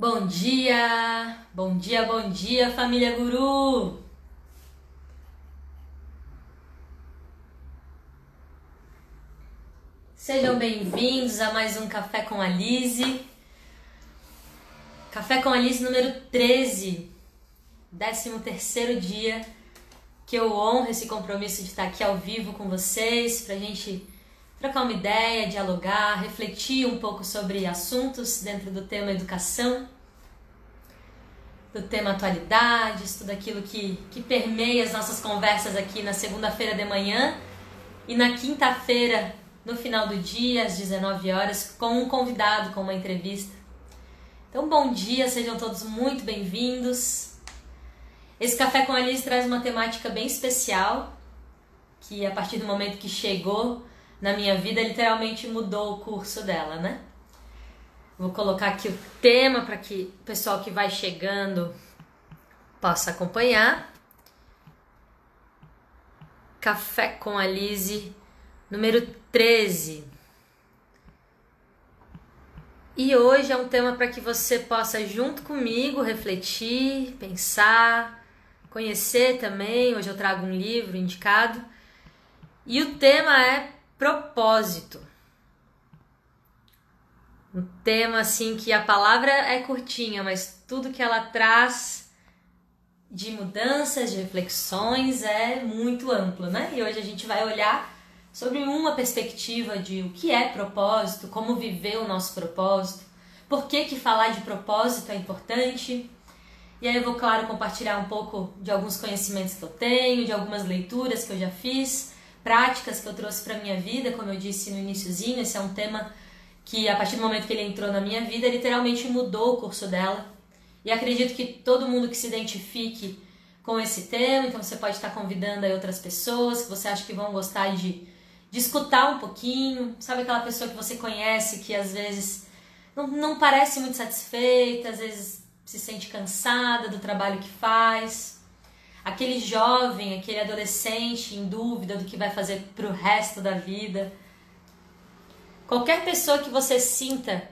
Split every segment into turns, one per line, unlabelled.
Bom dia, bom dia, bom dia, família Guru! Sejam bem-vindos a mais um Café com a Lise. Café com a Lise número 13, 13 terceiro dia que eu honro esse compromisso de estar aqui ao vivo com vocês pra gente trocar uma ideia, dialogar, refletir um pouco sobre assuntos dentro do tema educação, do tema atualidades, tudo aquilo que, que permeia as nossas conversas aqui na segunda-feira de manhã e na quinta-feira, no final do dia, às 19 horas, com um convidado, com uma entrevista. Então, bom dia, sejam todos muito bem-vindos. Esse Café com Alice traz uma temática bem especial, que a partir do momento que chegou na minha vida, literalmente mudou o curso dela, né? Vou colocar aqui o tema para que o pessoal que vai chegando possa acompanhar. Café com a Lise, número 13. E hoje é um tema para que você possa, junto comigo, refletir, pensar, conhecer também. Hoje eu trago um livro indicado. E o tema é propósito. Um tema assim que a palavra é curtinha, mas tudo que ela traz de mudanças, de reflexões é muito amplo, né? E hoje a gente vai olhar sobre uma perspectiva de o que é propósito, como viver o nosso propósito, por que que falar de propósito é importante. E aí eu vou, claro, compartilhar um pouco de alguns conhecimentos que eu tenho, de algumas leituras que eu já fiz, práticas que eu trouxe para minha vida, como eu disse no iníciozinho, esse é um tema que a partir do momento que ele entrou na minha vida, literalmente mudou o curso dela. E acredito que todo mundo que se identifique com esse tema, então você pode estar convidando aí outras pessoas que você acha que vão gostar de, de escutar um pouquinho, sabe aquela pessoa que você conhece que às vezes não, não parece muito satisfeita, às vezes se sente cansada do trabalho que faz aquele jovem, aquele adolescente em dúvida do que vai fazer pro resto da vida. Qualquer pessoa que você sinta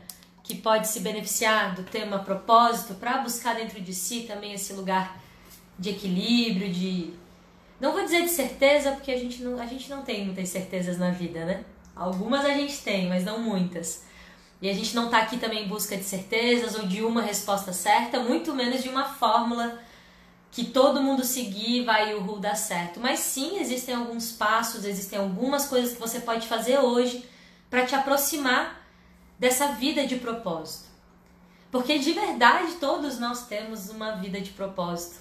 que pode se beneficiar do tema propósito para buscar dentro de si também esse lugar de equilíbrio, de não vou dizer de certeza, porque a gente não, a gente não tem muitas certezas na vida, né? Algumas a gente tem, mas não muitas. E a gente não está aqui também em busca de certezas ou de uma resposta certa, muito menos de uma fórmula que todo mundo seguir vai o ru dar certo. Mas sim, existem alguns passos, existem algumas coisas que você pode fazer hoje para te aproximar dessa vida de propósito. Porque de verdade todos nós temos uma vida de propósito.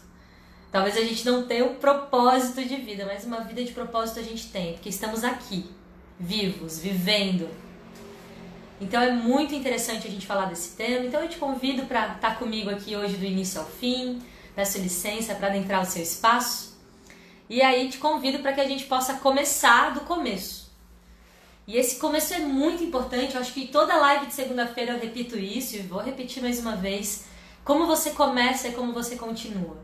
Talvez a gente não tenha um propósito de vida, mas uma vida de propósito a gente tem, porque estamos aqui, vivos, vivendo. Então é muito interessante a gente falar desse tema. Então eu te convido para estar tá comigo aqui hoje do início ao fim peço licença para adentrar o seu espaço. E aí te convido para que a gente possa começar do começo. E esse começo é muito importante, eu acho que toda live de segunda-feira eu repito isso e vou repetir mais uma vez. Como você começa é como você continua.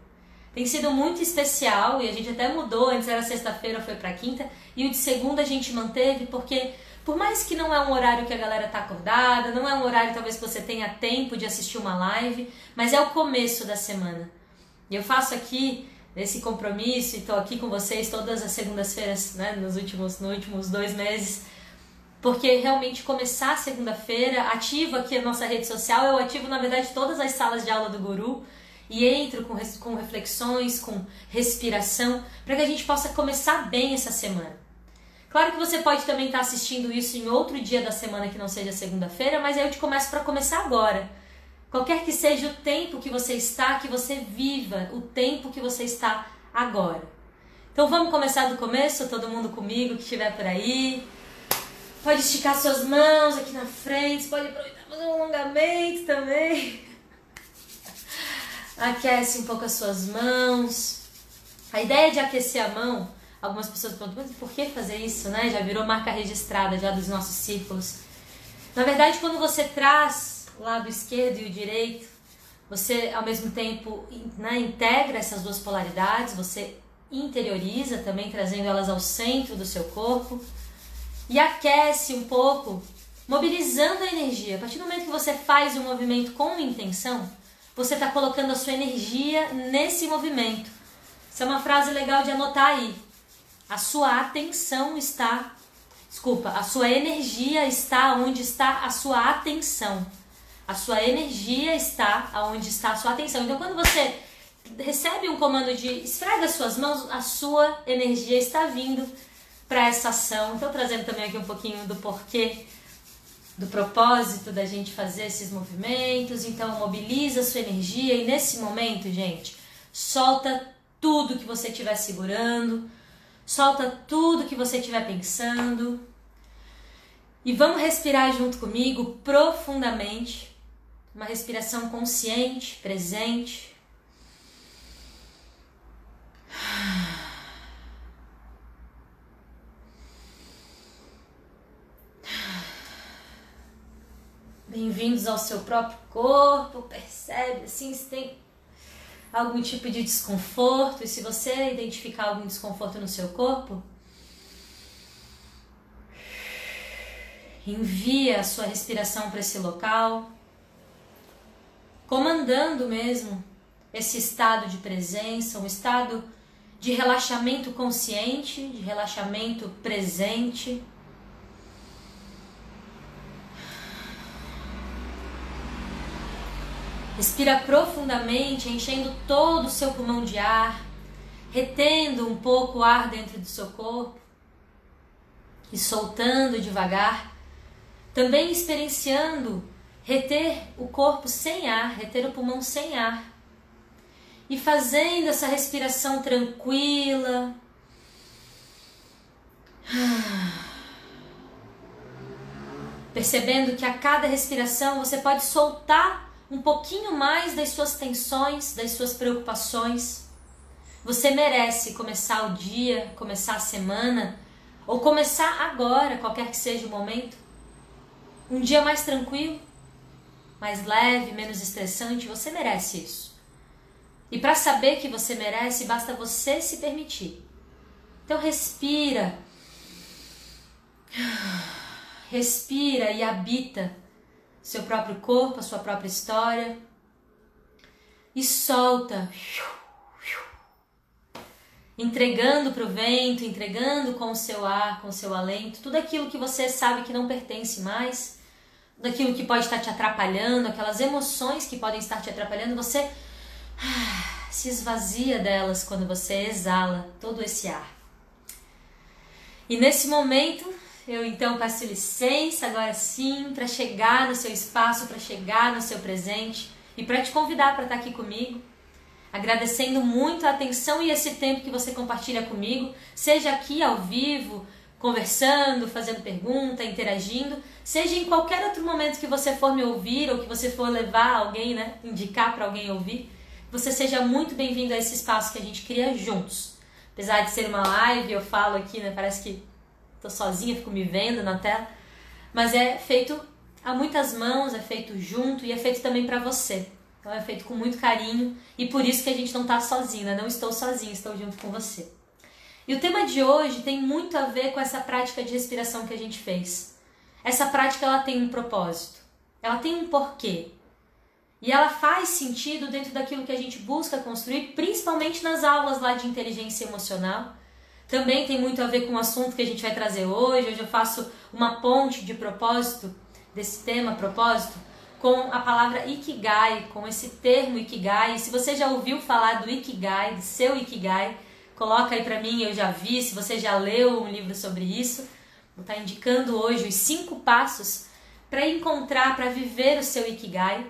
Tem sido muito especial e a gente até mudou, antes era sexta-feira, foi para quinta, e o de segunda a gente manteve porque por mais que não é um horário que a galera tá acordada, não é um horário talvez que você tenha tempo de assistir uma live, mas é o começo da semana. E eu faço aqui esse compromisso e estou aqui com vocês todas as segundas-feiras, né, nos últimos, nos últimos dois meses, porque realmente começar segunda-feira, ativo aqui a nossa rede social, eu ativo na verdade todas as salas de aula do Guru e entro com, com reflexões, com respiração, para que a gente possa começar bem essa semana. Claro que você pode também estar assistindo isso em outro dia da semana que não seja segunda-feira, mas aí eu te começo para começar agora Qualquer que seja o tempo que você está, que você viva o tempo que você está agora. Então vamos começar do começo, todo mundo comigo que estiver por aí. Pode esticar suas mãos aqui na frente, pode aproveitar fazer um alongamento também. Aquece um pouco as suas mãos. A ideia de aquecer a mão, algumas pessoas perguntam, mas por que fazer isso, né? Já virou marca registrada já dos nossos círculos. Na verdade, quando você traz lado esquerdo e o direito, você ao mesmo tempo né, integra essas duas polaridades, você interioriza também, trazendo elas ao centro do seu corpo e aquece um pouco mobilizando a energia. A partir do momento que você faz um movimento com intenção, você está colocando a sua energia nesse movimento. Isso é uma frase legal de anotar aí. A sua atenção está. Desculpa, a sua energia está onde está a sua atenção. A sua energia está aonde está a sua atenção. Então, quando você recebe um comando de esfrega as suas mãos, a sua energia está vindo para essa ação. Então, trazendo também aqui um pouquinho do porquê, do propósito da gente fazer esses movimentos. Então, mobiliza a sua energia e nesse momento, gente, solta tudo que você estiver segurando, solta tudo que você estiver pensando. E vamos respirar junto comigo profundamente. Uma respiração consciente, presente. Bem-vindos ao seu próprio corpo. Percebe assim se tem algum tipo de desconforto e se você identificar algum desconforto no seu corpo, envia a sua respiração para esse local, comandando mesmo esse estado de presença, um estado de relaxamento consciente, de relaxamento presente. Respira profundamente, enchendo todo o seu pulmão de ar, retendo um pouco o ar dentro do seu corpo e soltando devagar. Também experienciando reter o corpo sem ar, reter o pulmão sem ar e fazendo essa respiração tranquila. Percebendo que a cada respiração você pode soltar um pouquinho mais das suas tensões, das suas preocupações. Você merece começar o dia, começar a semana, ou começar agora, qualquer que seja o momento, um dia mais tranquilo, mais leve, menos estressante. Você merece isso. E para saber que você merece, basta você se permitir. Então respira. Respira e habita seu próprio corpo, a sua própria história. E solta. Entregando para o vento, entregando com o seu ar, com o seu alento, tudo aquilo que você sabe que não pertence mais, daquilo que pode estar te atrapalhando, aquelas emoções que podem estar te atrapalhando, você se esvazia delas quando você exala todo esse ar. E nesse momento, eu então peço licença agora sim para chegar no seu espaço, para chegar no seu presente e para te convidar para estar aqui comigo. Agradecendo muito a atenção e esse tempo que você compartilha comigo, seja aqui ao vivo, conversando, fazendo pergunta, interagindo, seja em qualquer outro momento que você for me ouvir ou que você for levar alguém, né, indicar para alguém ouvir você seja muito bem-vindo a esse espaço que a gente cria juntos. Apesar de ser uma live, eu falo aqui, né? Parece que tô sozinha, fico me vendo na tela. Mas é feito a muitas mãos, é feito junto e é feito também para você. Então é feito com muito carinho e por isso que a gente não tá sozinha, né? não estou sozinha, estou junto com você. E o tema de hoje tem muito a ver com essa prática de respiração que a gente fez. Essa prática ela tem um propósito, ela tem um porquê. E ela faz sentido dentro daquilo que a gente busca construir, principalmente nas aulas lá de inteligência emocional. Também tem muito a ver com o assunto que a gente vai trazer hoje. Hoje eu faço uma ponte de propósito, desse tema propósito, com a palavra Ikigai, com esse termo Ikigai. Se você já ouviu falar do Ikigai, do seu Ikigai, coloca aí para mim, eu já vi. Se você já leu um livro sobre isso, vou estar indicando hoje os cinco passos para encontrar, para viver o seu Ikigai.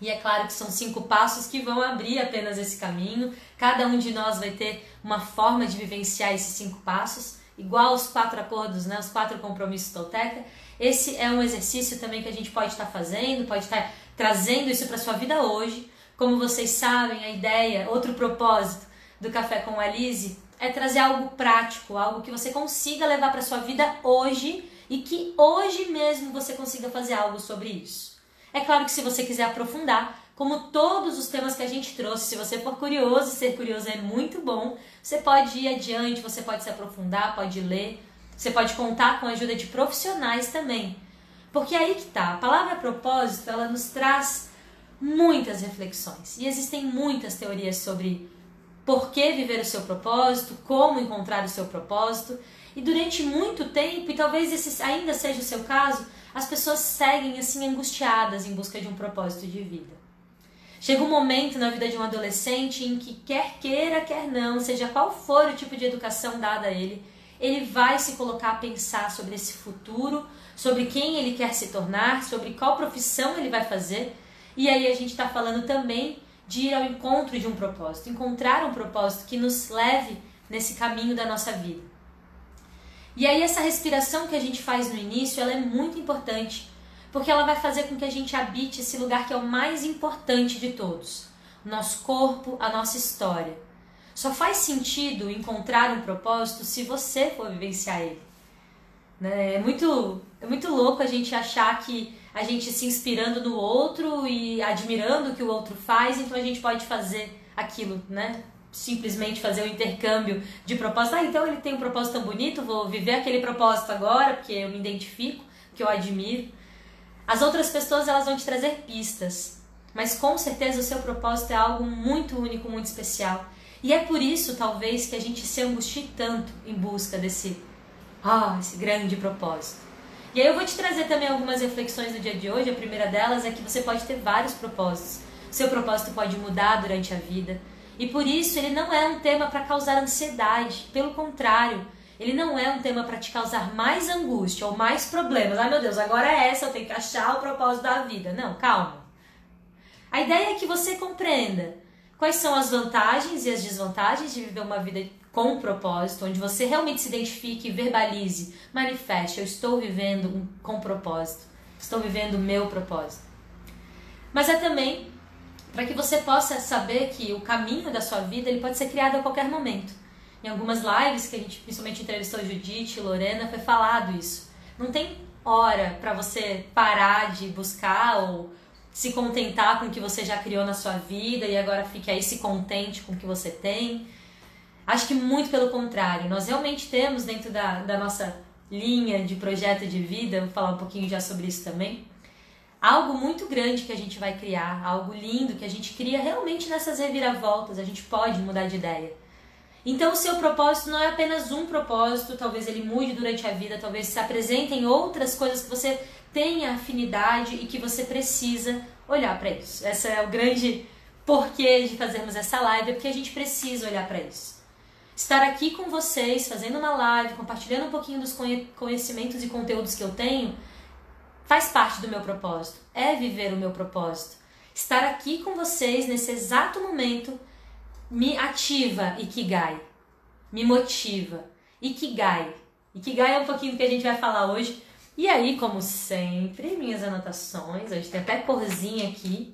E é claro que são cinco passos que vão abrir apenas esse caminho. Cada um de nós vai ter uma forma de vivenciar esses cinco passos, igual os quatro acordos, né, os quatro compromissos Tolteca. Esse é um exercício também que a gente pode estar fazendo, pode estar trazendo isso para sua vida hoje. Como vocês sabem, a ideia, outro propósito do Café com a Lise é trazer algo prático, algo que você consiga levar para sua vida hoje e que hoje mesmo você consiga fazer algo sobre isso. É claro que se você quiser aprofundar, como todos os temas que a gente trouxe, se você for curioso, ser curioso é muito bom, você pode ir adiante, você pode se aprofundar, pode ler, você pode contar com a ajuda de profissionais também. Porque é aí que tá. A palavra propósito, ela nos traz muitas reflexões. E existem muitas teorias sobre por que viver o seu propósito, como encontrar o seu propósito. E durante muito tempo, e talvez esse ainda seja o seu caso, as pessoas seguem assim angustiadas em busca de um propósito de vida. Chega um momento na vida de um adolescente em que quer queira, quer não, seja qual for o tipo de educação dada a ele, ele vai se colocar a pensar sobre esse futuro, sobre quem ele quer se tornar, sobre qual profissão ele vai fazer. E aí a gente está falando também de ir ao encontro de um propósito, encontrar um propósito que nos leve nesse caminho da nossa vida. E aí essa respiração que a gente faz no início, ela é muito importante, porque ela vai fazer com que a gente habite esse lugar que é o mais importante de todos, nosso corpo, a nossa história. Só faz sentido encontrar um propósito se você for vivenciar ele. Né? É muito, é muito louco a gente achar que a gente se inspirando no outro e admirando o que o outro faz, então a gente pode fazer aquilo, né? simplesmente fazer o um intercâmbio de propósito. Ah, então ele tem um propósito tão bonito, vou viver aquele propósito agora, porque eu me identifico, que eu admiro. As outras pessoas elas vão te trazer pistas, mas com certeza o seu propósito é algo muito único, muito especial. E é por isso, talvez, que a gente se angustie tanto em busca desse, ah, esse grande propósito. E aí eu vou te trazer também algumas reflexões do dia de hoje. A primeira delas é que você pode ter vários propósitos. Seu propósito pode mudar durante a vida. E por isso ele não é um tema para causar ansiedade, pelo contrário, ele não é um tema para te causar mais angústia ou mais problemas. Ai meu Deus, agora é essa, eu tenho que achar o propósito da vida. Não, calma. A ideia é que você compreenda quais são as vantagens e as desvantagens de viver uma vida com um propósito, onde você realmente se identifique, verbalize, manifeste: eu estou vivendo com propósito, estou vivendo o meu propósito. Mas é também para que você possa saber que o caminho da sua vida ele pode ser criado a qualquer momento. Em algumas lives que a gente principalmente entrevistou Judite e Lorena foi falado isso. Não tem hora para você parar de buscar ou se contentar com o que você já criou na sua vida e agora fique aí se contente com o que você tem. Acho que muito pelo contrário, nós realmente temos dentro da, da nossa linha de projeto de vida, vou falar um pouquinho já sobre isso também, algo muito grande que a gente vai criar, algo lindo que a gente cria realmente nessas reviravoltas, a gente pode mudar de ideia. Então o seu propósito não é apenas um propósito, talvez ele mude durante a vida, talvez se apresentem outras coisas que você tenha afinidade e que você precisa olhar para isso. Essa é o grande porquê de fazermos essa live, é porque a gente precisa olhar para isso. Estar aqui com vocês, fazendo uma live, compartilhando um pouquinho dos conhecimentos e conteúdos que eu tenho, faz parte do meu propósito, é viver o meu propósito. Estar aqui com vocês nesse exato momento me ativa Ikigai, me motiva. Ikigai. Ikigai é um pouquinho do que a gente vai falar hoje. E aí, como sempre, minhas anotações, a gente tem até corzinha aqui.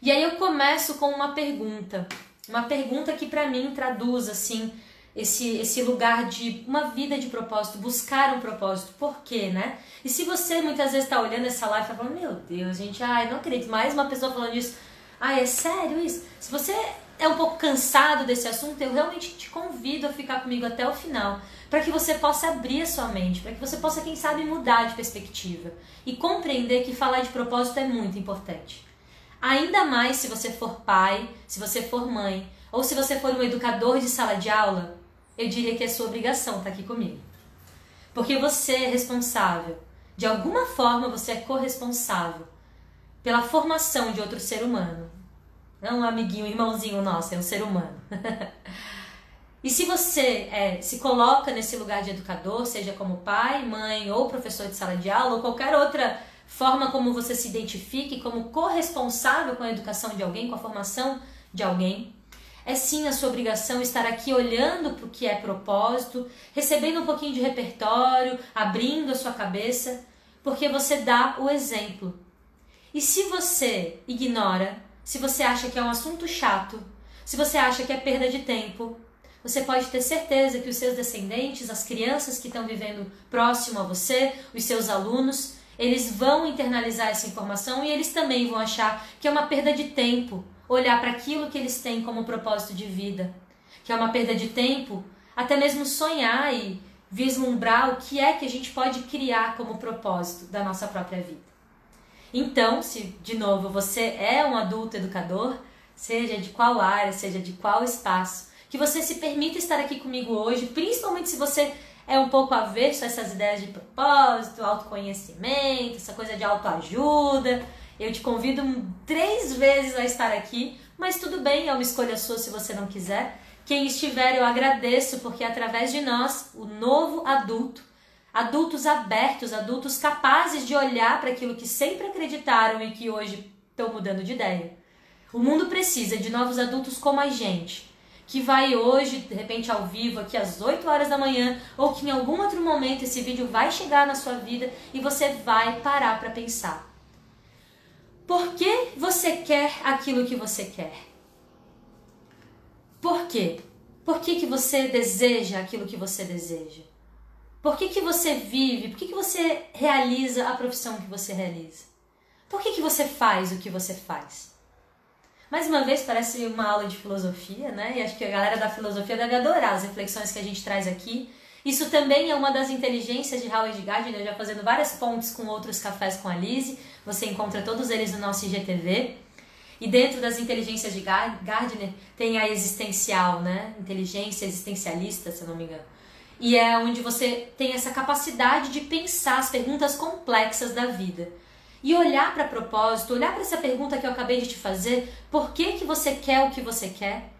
E aí eu começo com uma pergunta. Uma pergunta que para mim traduz assim esse, esse lugar de uma vida de propósito, buscar um propósito. Por quê, né? E se você muitas vezes está olhando essa live e tá falando, meu Deus, gente, ai, não acredito, mais uma pessoa falando isso. Ai, é sério isso? Se você é um pouco cansado desse assunto, eu realmente te convido a ficar comigo até o final, para que você possa abrir a sua mente, para que você possa, quem sabe, mudar de perspectiva e compreender que falar de propósito é muito importante. Ainda mais se você for pai, se você for mãe, ou se você for um educador de sala de aula, eu diria que é sua obrigação estar aqui comigo. Porque você é responsável. De alguma forma você é corresponsável pela formação de outro ser humano. Não é um amiguinho, um irmãozinho nosso, é um ser humano. e se você é, se coloca nesse lugar de educador, seja como pai, mãe ou professor de sala de aula ou qualquer outra forma como você se identifique como corresponsável com a educação de alguém, com a formação de alguém, é sim a sua obrigação estar aqui olhando para o que é propósito, recebendo um pouquinho de repertório, abrindo a sua cabeça, porque você dá o exemplo. E se você ignora, se você acha que é um assunto chato, se você acha que é perda de tempo, você pode ter certeza que os seus descendentes, as crianças que estão vivendo próximo a você, os seus alunos, eles vão internalizar essa informação e eles também vão achar que é uma perda de tempo olhar para aquilo que eles têm como propósito de vida, que é uma perda de tempo, até mesmo sonhar e vislumbrar o que é que a gente pode criar como propósito da nossa própria vida. Então, se de novo você é um adulto educador, seja de qual área, seja de qual espaço, que você se permita estar aqui comigo hoje, principalmente se você é um pouco avesso a essas ideias de propósito, autoconhecimento, essa coisa de autoajuda. Eu te convido três vezes a estar aqui, mas tudo bem, é uma escolha sua se você não quiser. Quem estiver, eu agradeço, porque através de nós, o novo adulto, adultos abertos, adultos capazes de olhar para aquilo que sempre acreditaram e que hoje estão mudando de ideia. O mundo precisa de novos adultos como a gente, que vai hoje, de repente, ao vivo, aqui às 8 horas da manhã, ou que em algum outro momento esse vídeo vai chegar na sua vida e você vai parar para pensar. Por que você quer aquilo que você quer? Por quê? Por que, que você deseja aquilo que você deseja? Por que, que você vive? Por que, que você realiza a profissão que você realiza? Por que, que você faz o que você faz? Mais uma vez, parece uma aula de filosofia, né? E acho que a galera da filosofia deve adorar as reflexões que a gente traz aqui. Isso também é uma das inteligências de Howard Gardner, já fazendo várias pontes com outros cafés com a Lise. Você encontra todos eles no nosso IGTV. E dentro das inteligências de Gardner tem a existencial, né? Inteligência existencialista, se eu não me engano. E é onde você tem essa capacidade de pensar as perguntas complexas da vida. E olhar para propósito, olhar para essa pergunta que eu acabei de te fazer, por que, que você quer o que você quer?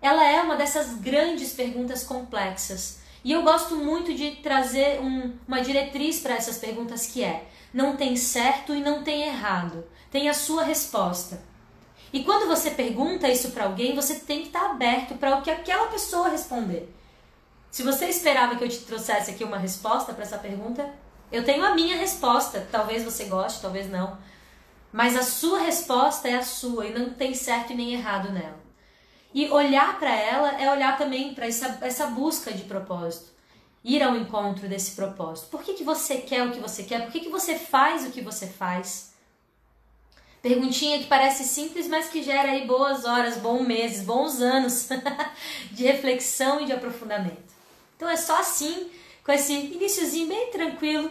Ela é uma dessas grandes perguntas complexas. E eu gosto muito de trazer um, uma diretriz para essas perguntas que é: não tem certo e não tem errado. Tem a sua resposta. E quando você pergunta isso para alguém, você tem que estar aberto para o que aquela pessoa responder. Se você esperava que eu te trouxesse aqui uma resposta para essa pergunta, eu tenho a minha resposta. Talvez você goste, talvez não. Mas a sua resposta é a sua e não tem certo nem errado nela. E olhar para ela é olhar também para essa, essa busca de propósito. Ir ao encontro desse propósito. Por que, que você quer o que você quer? Por que, que você faz o que você faz? Perguntinha que parece simples, mas que gera aí boas horas, bons meses, bons anos de reflexão e de aprofundamento. Então é só assim, com esse iníciozinho bem tranquilo,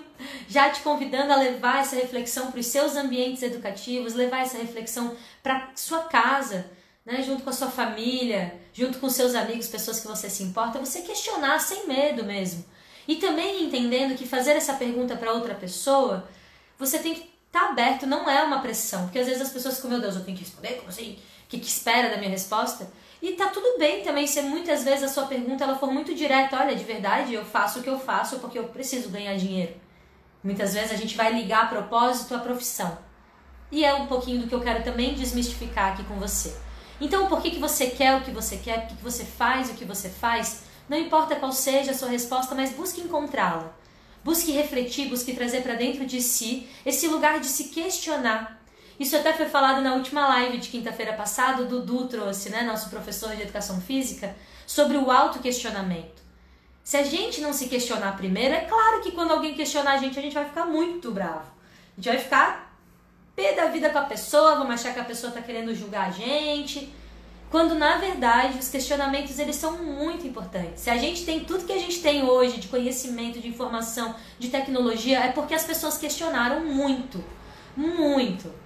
já te convidando a levar essa reflexão para os seus ambientes educativos, levar essa reflexão para sua casa, né, junto com a sua família, junto com seus amigos, pessoas que você se importa, você questionar sem medo mesmo. E também entendendo que fazer essa pergunta para outra pessoa, você tem que tá aberto, não é uma pressão. Porque às vezes as pessoas ficam, meu Deus, eu tenho que responder, como assim? O que, que espera da minha resposta? E tá tudo bem também se muitas vezes a sua pergunta ela for muito direta, olha, de verdade, eu faço o que eu faço porque eu preciso ganhar dinheiro. Muitas vezes a gente vai ligar a propósito à profissão. E é um pouquinho do que eu quero também desmistificar aqui com você. Então, por que, que você quer o que você quer, por que, que você faz o que você faz, não importa qual seja a sua resposta, mas busque encontrá-la. Busque refletir, busque trazer para dentro de si esse lugar de se questionar. Isso até foi falado na última live de quinta-feira passada, o Dudu trouxe, né, nosso professor de educação física, sobre o autoquestionamento. Se a gente não se questionar primeiro, é claro que quando alguém questionar a gente, a gente vai ficar muito bravo. A gente vai ficar pé da vida com a pessoa, vamos achar que a pessoa está querendo julgar a gente. Quando na verdade os questionamentos eles são muito importantes. Se a gente tem tudo que a gente tem hoje de conhecimento, de informação, de tecnologia, é porque as pessoas questionaram muito, muito.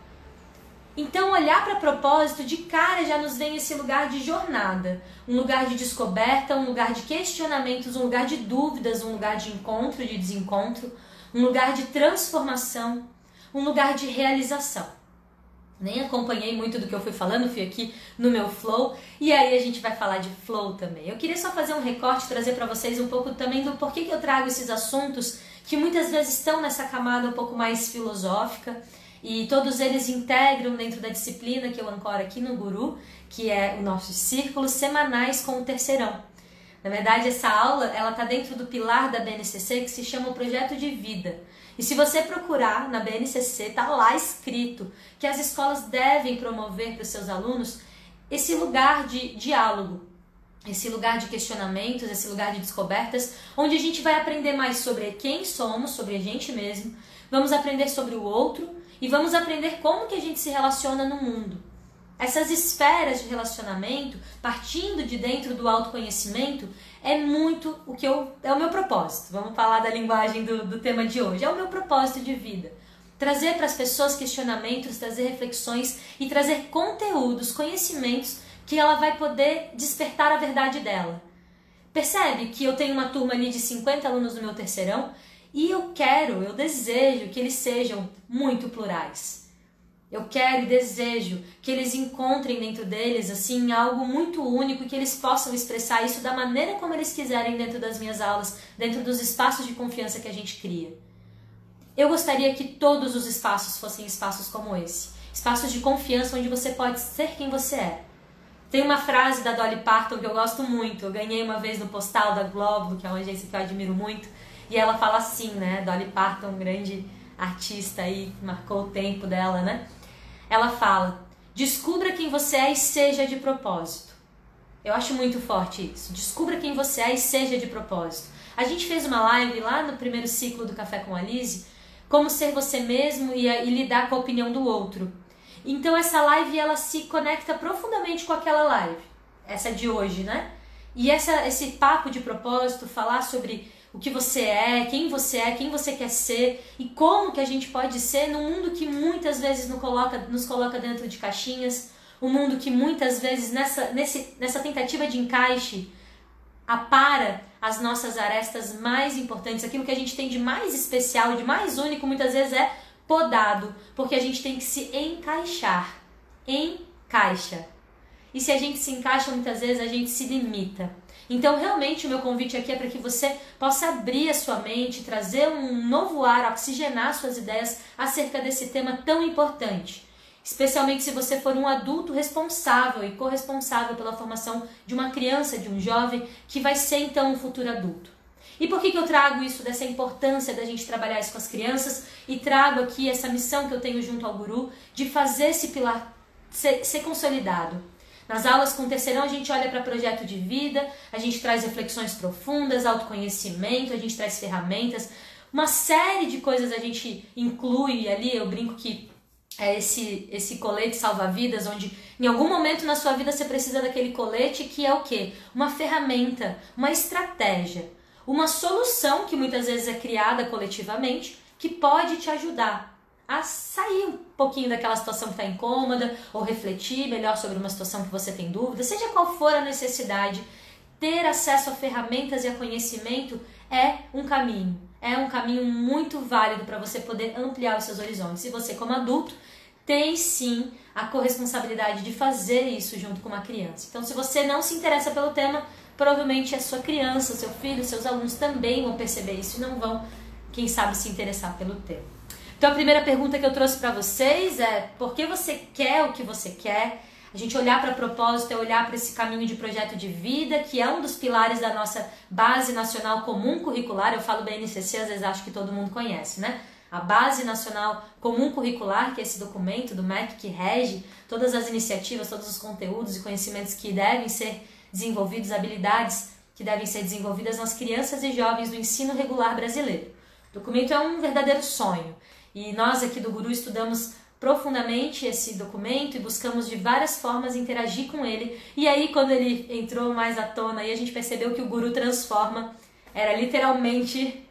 Então olhar para propósito de cara já nos vem esse lugar de jornada, um lugar de descoberta, um lugar de questionamentos, um lugar de dúvidas, um lugar de encontro, de desencontro, um lugar de transformação, um lugar de realização. Nem acompanhei muito do que eu fui falando, fui aqui no meu flow, e aí a gente vai falar de flow também. Eu queria só fazer um recorte, trazer para vocês um pouco também do porquê que eu trago esses assuntos que muitas vezes estão nessa camada um pouco mais filosófica, e todos eles integram dentro da disciplina que eu ancoro aqui no Guru, que é o nossos círculos semanais com o terceirão. Na verdade, essa aula ela está dentro do pilar da BNCC que se chama o projeto de vida. E se você procurar na BNCC, tá lá escrito que as escolas devem promover para os seus alunos esse lugar de diálogo, esse lugar de questionamentos, esse lugar de descobertas, onde a gente vai aprender mais sobre quem somos, sobre a gente mesmo, vamos aprender sobre o outro e vamos aprender como que a gente se relaciona no mundo. Essas esferas de relacionamento, partindo de dentro do autoconhecimento, é muito o que eu é o meu propósito. Vamos falar da linguagem do, do tema de hoje. É o meu propósito de vida. Trazer para as pessoas questionamentos, trazer reflexões e trazer conteúdos, conhecimentos que ela vai poder despertar a verdade dela. Percebe que eu tenho uma turma ali de 50 alunos no meu terceirão e eu quero, eu desejo que eles sejam muito plurais eu quero e desejo que eles encontrem dentro deles assim algo muito único e que eles possam expressar isso da maneira como eles quiserem dentro das minhas aulas, dentro dos espaços de confiança que a gente cria. Eu gostaria que todos os espaços fossem espaços como esse, espaços de confiança onde você pode ser quem você é. Tem uma frase da Dolly Parton que eu gosto muito. Eu ganhei uma vez no postal da Globo, que é uma agência que eu admiro muito, e ela fala assim, né? Dolly Parton, grande artista aí, marcou o tempo dela, né? Ela fala: descubra quem você é e seja de propósito. Eu acho muito forte isso. Descubra quem você é e seja de propósito. A gente fez uma live lá no primeiro ciclo do Café com a Lise, como ser você mesmo e, e lidar com a opinião do outro. Então essa live ela se conecta profundamente com aquela live, essa de hoje, né? E essa, esse papo de propósito, falar sobre o que você é, quem você é, quem você quer ser e como que a gente pode ser num mundo que muitas vezes nos coloca, nos coloca dentro de caixinhas, um mundo que muitas vezes nessa, nesse, nessa tentativa de encaixe apara as nossas arestas mais importantes, aquilo que a gente tem de mais especial, de mais único, muitas vezes é podado, porque a gente tem que se encaixar. Encaixa. E se a gente se encaixa, muitas vezes a gente se limita. Então, realmente, o meu convite aqui é para que você possa abrir a sua mente, trazer um novo ar, oxigenar suas ideias acerca desse tema tão importante. Especialmente se você for um adulto responsável e corresponsável pela formação de uma criança, de um jovem, que vai ser então um futuro adulto. E por que, que eu trago isso, dessa importância da gente trabalhar isso com as crianças e trago aqui essa missão que eu tenho junto ao guru de fazer esse pilar ser, ser consolidado? Nas aulas com terceirão, a gente olha para projeto de vida, a gente traz reflexões profundas, autoconhecimento, a gente traz ferramentas, uma série de coisas a gente inclui ali. Eu brinco que é esse, esse colete salva-vidas, onde em algum momento na sua vida você precisa daquele colete que é o quê? Uma ferramenta, uma estratégia, uma solução que muitas vezes é criada coletivamente que pode te ajudar a sair um pouquinho daquela situação que está incômoda ou refletir melhor sobre uma situação que você tem dúvida, seja qual for a necessidade, ter acesso a ferramentas e a conhecimento é um caminho. É um caminho muito válido para você poder ampliar os seus horizontes. E você, como adulto, tem sim a corresponsabilidade de fazer isso junto com uma criança. Então, se você não se interessa pelo tema, provavelmente a sua criança, seu filho, seus alunos também vão perceber isso e não vão, quem sabe, se interessar pelo tema. Então a primeira pergunta que eu trouxe para vocês é: por que você quer o que você quer? A gente olhar para propósito é olhar para esse caminho de projeto de vida, que é um dos pilares da nossa Base Nacional Comum Curricular. Eu falo BNCC, às vezes acho que todo mundo conhece, né? A Base Nacional Comum Curricular, que é esse documento do MEC que rege todas as iniciativas, todos os conteúdos e conhecimentos que devem ser desenvolvidos, habilidades que devem ser desenvolvidas nas crianças e jovens do ensino regular brasileiro. O documento é um verdadeiro sonho. E nós aqui do Guru estudamos profundamente esse documento e buscamos de várias formas interagir com ele. E aí, quando ele entrou mais à tona, aí a gente percebeu que o Guru transforma, era literalmente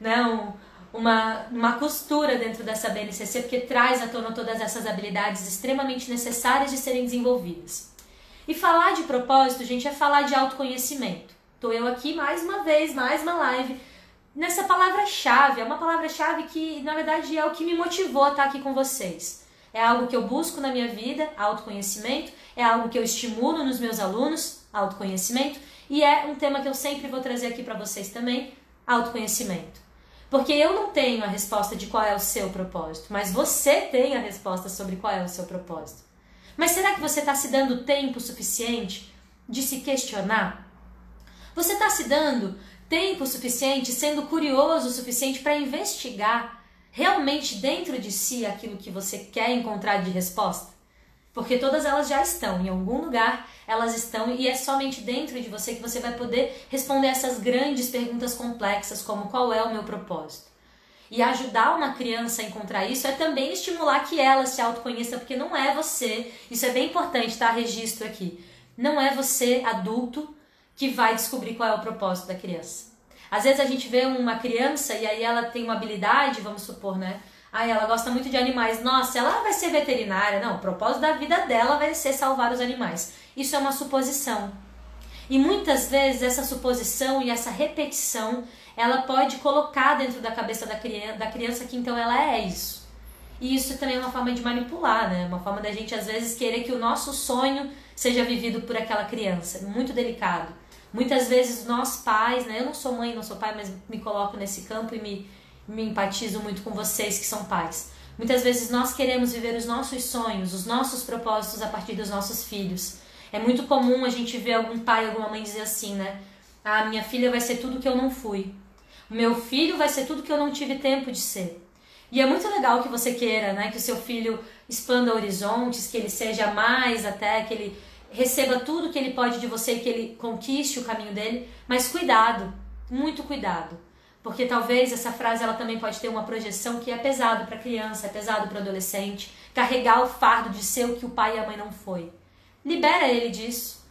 né, um, uma, uma costura dentro dessa BNCC, porque traz à tona todas essas habilidades extremamente necessárias de serem desenvolvidas. E falar de propósito, gente, é falar de autoconhecimento. Estou eu aqui mais uma vez, mais uma live nessa palavra-chave. É uma palavra-chave que, na verdade, é o que me motivou a estar aqui com vocês. É algo que eu busco na minha vida, autoconhecimento, é algo que eu estimulo nos meus alunos, autoconhecimento, e é um tema que eu sempre vou trazer aqui para vocês também, autoconhecimento. Porque eu não tenho a resposta de qual é o seu propósito, mas você tem a resposta sobre qual é o seu propósito. Mas será que você está se dando tempo suficiente de se questionar? Você está se dando tempo suficiente, sendo curioso o suficiente para investigar realmente dentro de si aquilo que você quer encontrar de resposta? Porque todas elas já estão em algum lugar, elas estão e é somente dentro de você que você vai poder responder essas grandes perguntas complexas, como qual é o meu propósito? e ajudar uma criança a encontrar isso é também estimular que ela se autoconheça, porque não é você, isso é bem importante, tá? Registro aqui. Não é você, adulto, que vai descobrir qual é o propósito da criança. Às vezes a gente vê uma criança e aí ela tem uma habilidade, vamos supor, né? Ah, ela gosta muito de animais. Nossa, ela vai ser veterinária. Não, o propósito da vida dela vai ser salvar os animais. Isso é uma suposição. E muitas vezes essa suposição e essa repetição, ela pode colocar dentro da cabeça da criança, da criança que então ela é isso. E isso também é uma forma de manipular, né? Uma forma da gente às vezes querer que o nosso sonho seja vivido por aquela criança. Muito delicado. Muitas vezes nós pais, né? Eu não sou mãe, não sou pai, mas me coloco nesse campo e me, me empatizo muito com vocês que são pais. Muitas vezes nós queremos viver os nossos sonhos, os nossos propósitos a partir dos nossos filhos. É muito comum a gente ver algum pai, alguma mãe dizer assim, né? Ah, minha filha vai ser tudo que eu não fui. Meu filho vai ser tudo que eu não tive tempo de ser. E é muito legal que você queira, né, que o seu filho expanda horizontes, que ele seja mais até, que ele receba tudo que ele pode de você, que ele conquiste o caminho dele, mas cuidado, muito cuidado. Porque talvez essa frase ela também pode ter uma projeção que é pesado para criança, é pesado para adolescente, carregar o fardo de ser o que o pai e a mãe não foi. Libera ele disso.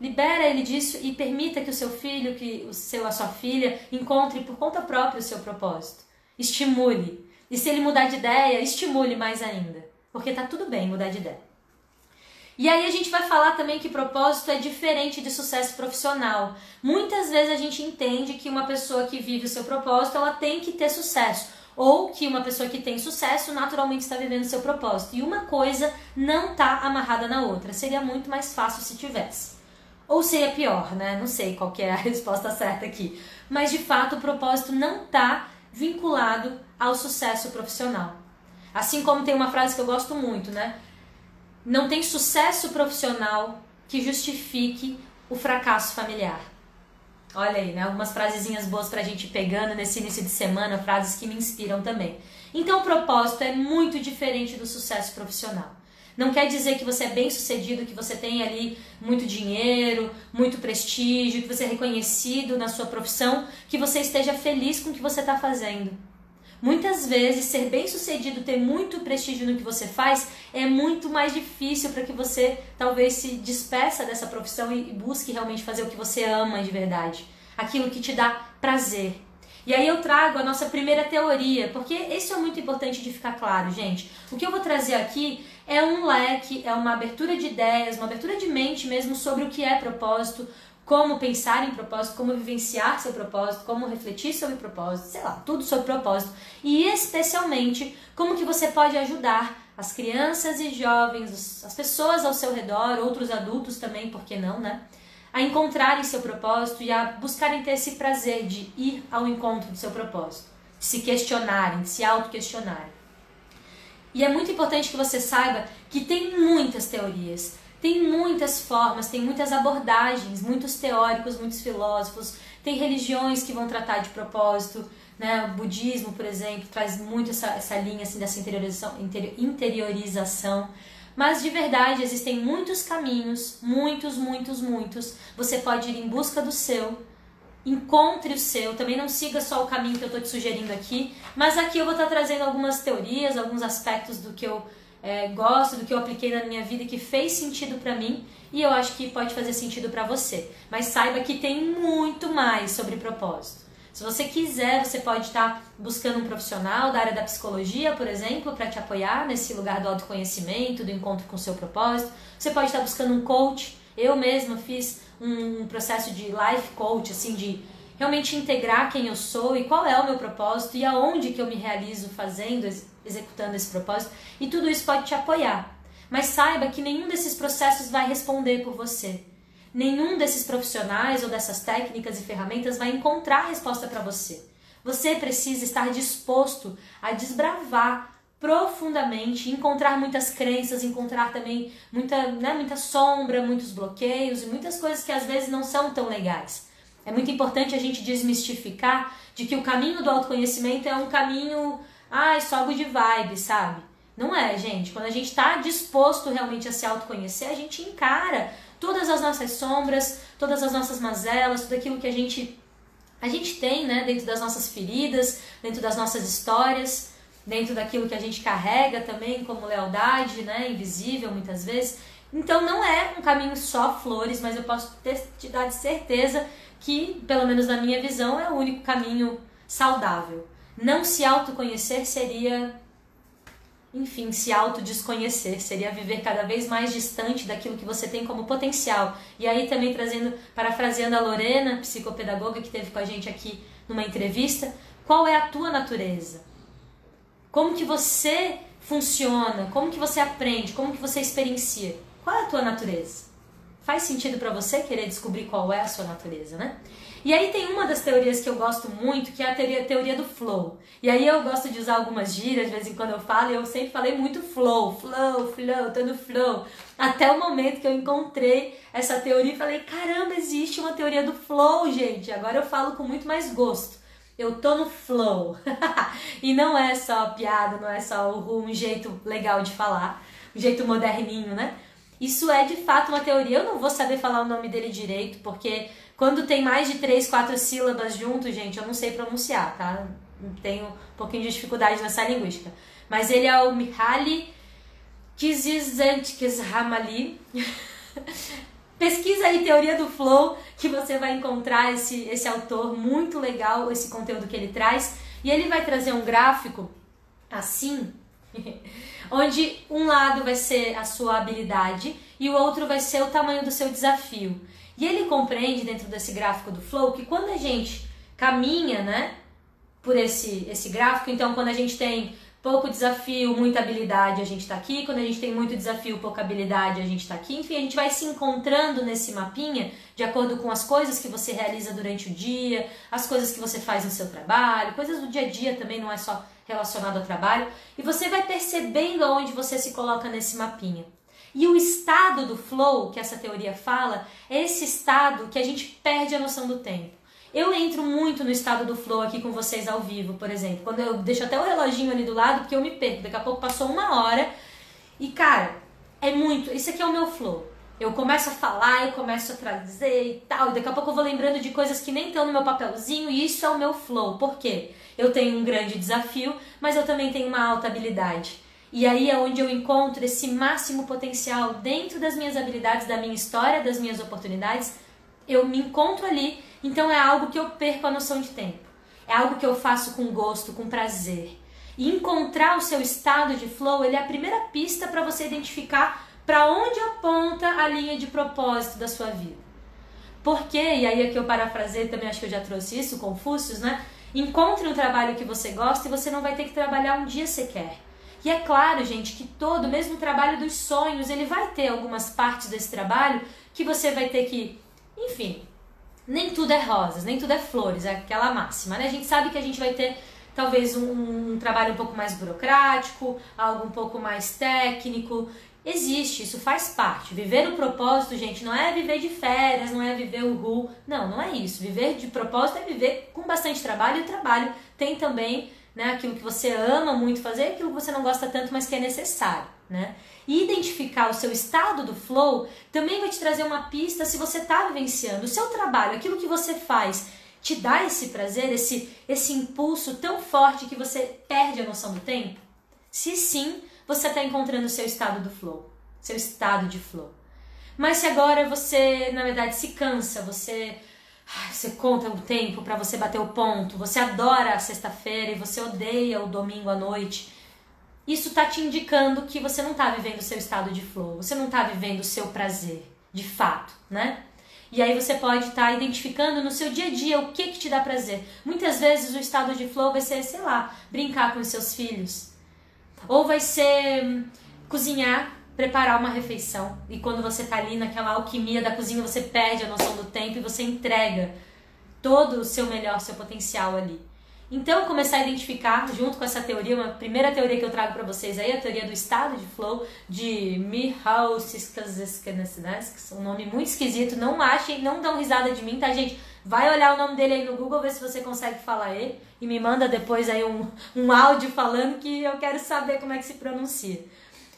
Libera ele disso e permita que o seu filho, que o seu a sua filha encontre por conta própria o seu propósito. Estimule. E se ele mudar de ideia, estimule mais ainda, porque tá tudo bem mudar de ideia. E aí a gente vai falar também que propósito é diferente de sucesso profissional. Muitas vezes a gente entende que uma pessoa que vive o seu propósito, ela tem que ter sucesso, ou que uma pessoa que tem sucesso naturalmente está vivendo o seu propósito. E uma coisa não está amarrada na outra. Seria muito mais fácil se tivesse. Ou seria pior, né? Não sei qual é a resposta certa aqui. Mas de fato o propósito não está vinculado ao sucesso profissional. Assim como tem uma frase que eu gosto muito, né? Não tem sucesso profissional que justifique o fracasso familiar. Olha aí, né? Algumas frasezinhas boas pra gente pegando nesse início de semana, frases que me inspiram também. Então, o propósito é muito diferente do sucesso profissional. Não quer dizer que você é bem sucedido, que você tem ali muito dinheiro, muito prestígio, que você é reconhecido na sua profissão, que você esteja feliz com o que você está fazendo. Muitas vezes, ser bem sucedido, ter muito prestígio no que você faz, é muito mais difícil para que você talvez se despeça dessa profissão e busque realmente fazer o que você ama de verdade, aquilo que te dá prazer. E aí eu trago a nossa primeira teoria, porque isso é muito importante de ficar claro, gente. O que eu vou trazer aqui é um leque, é uma abertura de ideias, uma abertura de mente mesmo sobre o que é propósito, como pensar em propósito, como vivenciar seu propósito, como refletir sobre propósito, sei lá, tudo sobre propósito e especialmente como que você pode ajudar as crianças e jovens, as pessoas ao seu redor, outros adultos também, por que não, né? A encontrarem seu propósito e a buscarem ter esse prazer de ir ao encontro do seu propósito, de se questionarem, de se auto-questionarem. E é muito importante que você saiba que tem muitas teorias, tem muitas formas, tem muitas abordagens, muitos teóricos, muitos filósofos, tem religiões que vão tratar de propósito, né? O budismo, por exemplo, traz muito essa, essa linha assim, dessa interiorização, interiorização. Mas de verdade existem muitos caminhos, muitos, muitos, muitos. Você pode ir em busca do seu, encontre o seu. Também não siga só o caminho que eu estou te sugerindo aqui, mas aqui eu vou estar trazendo algumas teorias, alguns aspectos do que eu é, gosto, do que eu apliquei na minha vida que fez sentido para mim e eu acho que pode fazer sentido para você. Mas saiba que tem muito mais sobre propósito. Se você quiser, você pode estar buscando um profissional da área da psicologia, por exemplo, para te apoiar nesse lugar do autoconhecimento, do encontro com o seu propósito. Você pode estar buscando um coach. Eu mesma fiz um processo de life coach, assim, de realmente integrar quem eu sou e qual é o meu propósito e aonde que eu me realizo fazendo, executando esse propósito. E tudo isso pode te apoiar. Mas saiba que nenhum desses processos vai responder por você. Nenhum desses profissionais ou dessas técnicas e ferramentas vai encontrar resposta para você. Você precisa estar disposto a desbravar profundamente, encontrar muitas crenças, encontrar também muita, né, muita sombra, muitos bloqueios e muitas coisas que às vezes não são tão legais. É muito importante a gente desmistificar de que o caminho do autoconhecimento é um caminho, ai, só de vibe, sabe? Não é, gente. Quando a gente está disposto realmente a se autoconhecer, a gente encara todas as nossas sombras, todas as nossas mazelas, tudo aquilo que a gente a gente tem, né, dentro das nossas feridas, dentro das nossas histórias, dentro daquilo que a gente carrega também como lealdade, né, invisível muitas vezes. Então não é um caminho só flores, mas eu posso ter, te dar de certeza que, pelo menos na minha visão, é o único caminho saudável. Não se autoconhecer seria enfim, se autodesconhecer, seria viver cada vez mais distante daquilo que você tem como potencial. E aí também trazendo, parafraseando a Lorena, psicopedagoga que teve com a gente aqui numa entrevista, qual é a tua natureza? Como que você funciona? Como que você aprende? Como que você experiencia? Qual é a tua natureza? Faz sentido para você querer descobrir qual é a sua natureza, né? E aí tem uma das teorias que eu gosto muito, que é a teoria, teoria do flow. E aí eu gosto de usar algumas gírias, de vez em quando eu falo, e eu sempre falei muito flow, flow, flow, tô no flow. Até o momento que eu encontrei essa teoria e falei, caramba, existe uma teoria do flow, gente. Agora eu falo com muito mais gosto. Eu tô no flow. e não é só piada, não é só um jeito legal de falar, um jeito moderninho, né? Isso é de fato uma teoria. Eu não vou saber falar o nome dele direito, porque quando tem mais de três, quatro sílabas juntos, gente, eu não sei pronunciar, tá? Tenho um pouquinho de dificuldade nessa linguística. Mas ele é o Mihaly Csikszentmihalyi. Pesquisa aí Teoria do Flow, que você vai encontrar esse, esse autor muito legal, esse conteúdo que ele traz. E ele vai trazer um gráfico assim, onde um lado vai ser a sua habilidade e o outro vai ser o tamanho do seu desafio. E ele compreende dentro desse gráfico do flow que quando a gente caminha, né, por esse esse gráfico, então quando a gente tem pouco desafio, muita habilidade, a gente está aqui. Quando a gente tem muito desafio, pouca habilidade, a gente está aqui. Enfim, a gente vai se encontrando nesse mapinha de acordo com as coisas que você realiza durante o dia, as coisas que você faz no seu trabalho, coisas do dia a dia também, não é só relacionado ao trabalho. E você vai percebendo aonde você se coloca nesse mapinha. E o estado do flow, que essa teoria fala, é esse estado que a gente perde a noção do tempo. Eu entro muito no estado do flow aqui com vocês ao vivo, por exemplo. Quando eu deixo até o reloginho ali do lado, porque eu me perco. Daqui a pouco passou uma hora. E, cara, é muito. Isso aqui é o meu flow. Eu começo a falar, eu começo a trazer e tal. E daqui a pouco eu vou lembrando de coisas que nem estão no meu papelzinho. E isso é o meu flow. Por quê? Eu tenho um grande desafio, mas eu também tenho uma alta habilidade. E aí é onde eu encontro esse máximo potencial dentro das minhas habilidades, da minha história, das minhas oportunidades. Eu me encontro ali, então é algo que eu perco a noção de tempo. É algo que eu faço com gosto, com prazer. E encontrar o seu estado de flow, ele é a primeira pista para você identificar para onde aponta a linha de propósito da sua vida. Porque, e aí aqui eu parafrasei também, acho que eu já trouxe isso, Confúcios, né? Encontre um trabalho que você gosta e você não vai ter que trabalhar um dia sequer. E é claro, gente, que todo, mesmo o trabalho dos sonhos, ele vai ter algumas partes desse trabalho que você vai ter que, enfim, nem tudo é rosas, nem tudo é flores, é aquela máxima, né? A gente sabe que a gente vai ter talvez um, um trabalho um pouco mais burocrático, algo um pouco mais técnico. Existe, isso faz parte. Viver o propósito, gente, não é viver de férias, não é viver o ru. Não, não é isso. Viver de propósito é viver com bastante trabalho e o trabalho tem também né? Aquilo que você ama muito fazer, aquilo que você não gosta tanto, mas que é necessário, né? E identificar o seu estado do flow também vai te trazer uma pista se você está vivenciando o seu trabalho, aquilo que você faz, te dá esse prazer, esse, esse impulso tão forte que você perde a noção do tempo? Se sim, você está encontrando o seu estado do flow, seu estado de flow. Mas se agora você, na verdade, se cansa, você você conta o tempo para você bater o ponto, você adora a sexta-feira e você odeia o domingo à noite. Isso tá te indicando que você não tá vivendo o seu estado de flow, você não tá vivendo o seu prazer, de fato, né? E aí você pode estar tá identificando no seu dia a dia o que que te dá prazer. Muitas vezes o estado de flow vai ser, sei lá, brincar com os seus filhos. Ou vai ser hum, cozinhar preparar uma refeição. E quando você tá ali naquela alquimia da cozinha, você perde a noção do tempo e você entrega todo o seu melhor, seu potencial ali. Então, começar a identificar, junto com essa teoria, uma primeira teoria que eu trago para vocês aí, a teoria do estado de flow, de Mihaly Csikszentmihalyi, um nome muito esquisito, não achem, não dão risada de mim, tá, gente? Vai olhar o nome dele aí no Google, ver se você consegue falar ele, e me manda depois aí um, um áudio falando que eu quero saber como é que se pronuncia.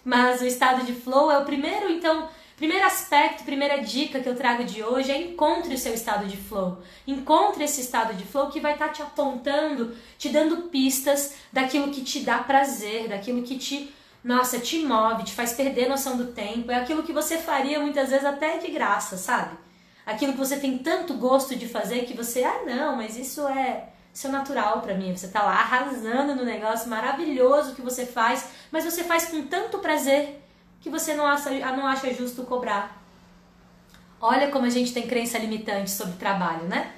Mas o estado de flow é o primeiro, então, Primeiro aspecto, primeira dica que eu trago de hoje é encontre o seu estado de flow. Encontre esse estado de flow que vai estar tá te apontando, te dando pistas daquilo que te dá prazer, daquilo que te, nossa, te move, te faz perder noção do tempo. É aquilo que você faria muitas vezes até de graça, sabe? Aquilo que você tem tanto gosto de fazer que você, ah, não, mas isso é isso é natural para mim. Você tá lá arrasando no negócio maravilhoso que você faz, mas você faz com tanto prazer que você não acha, não acha justo cobrar. Olha como a gente tem crença limitante sobre trabalho, né?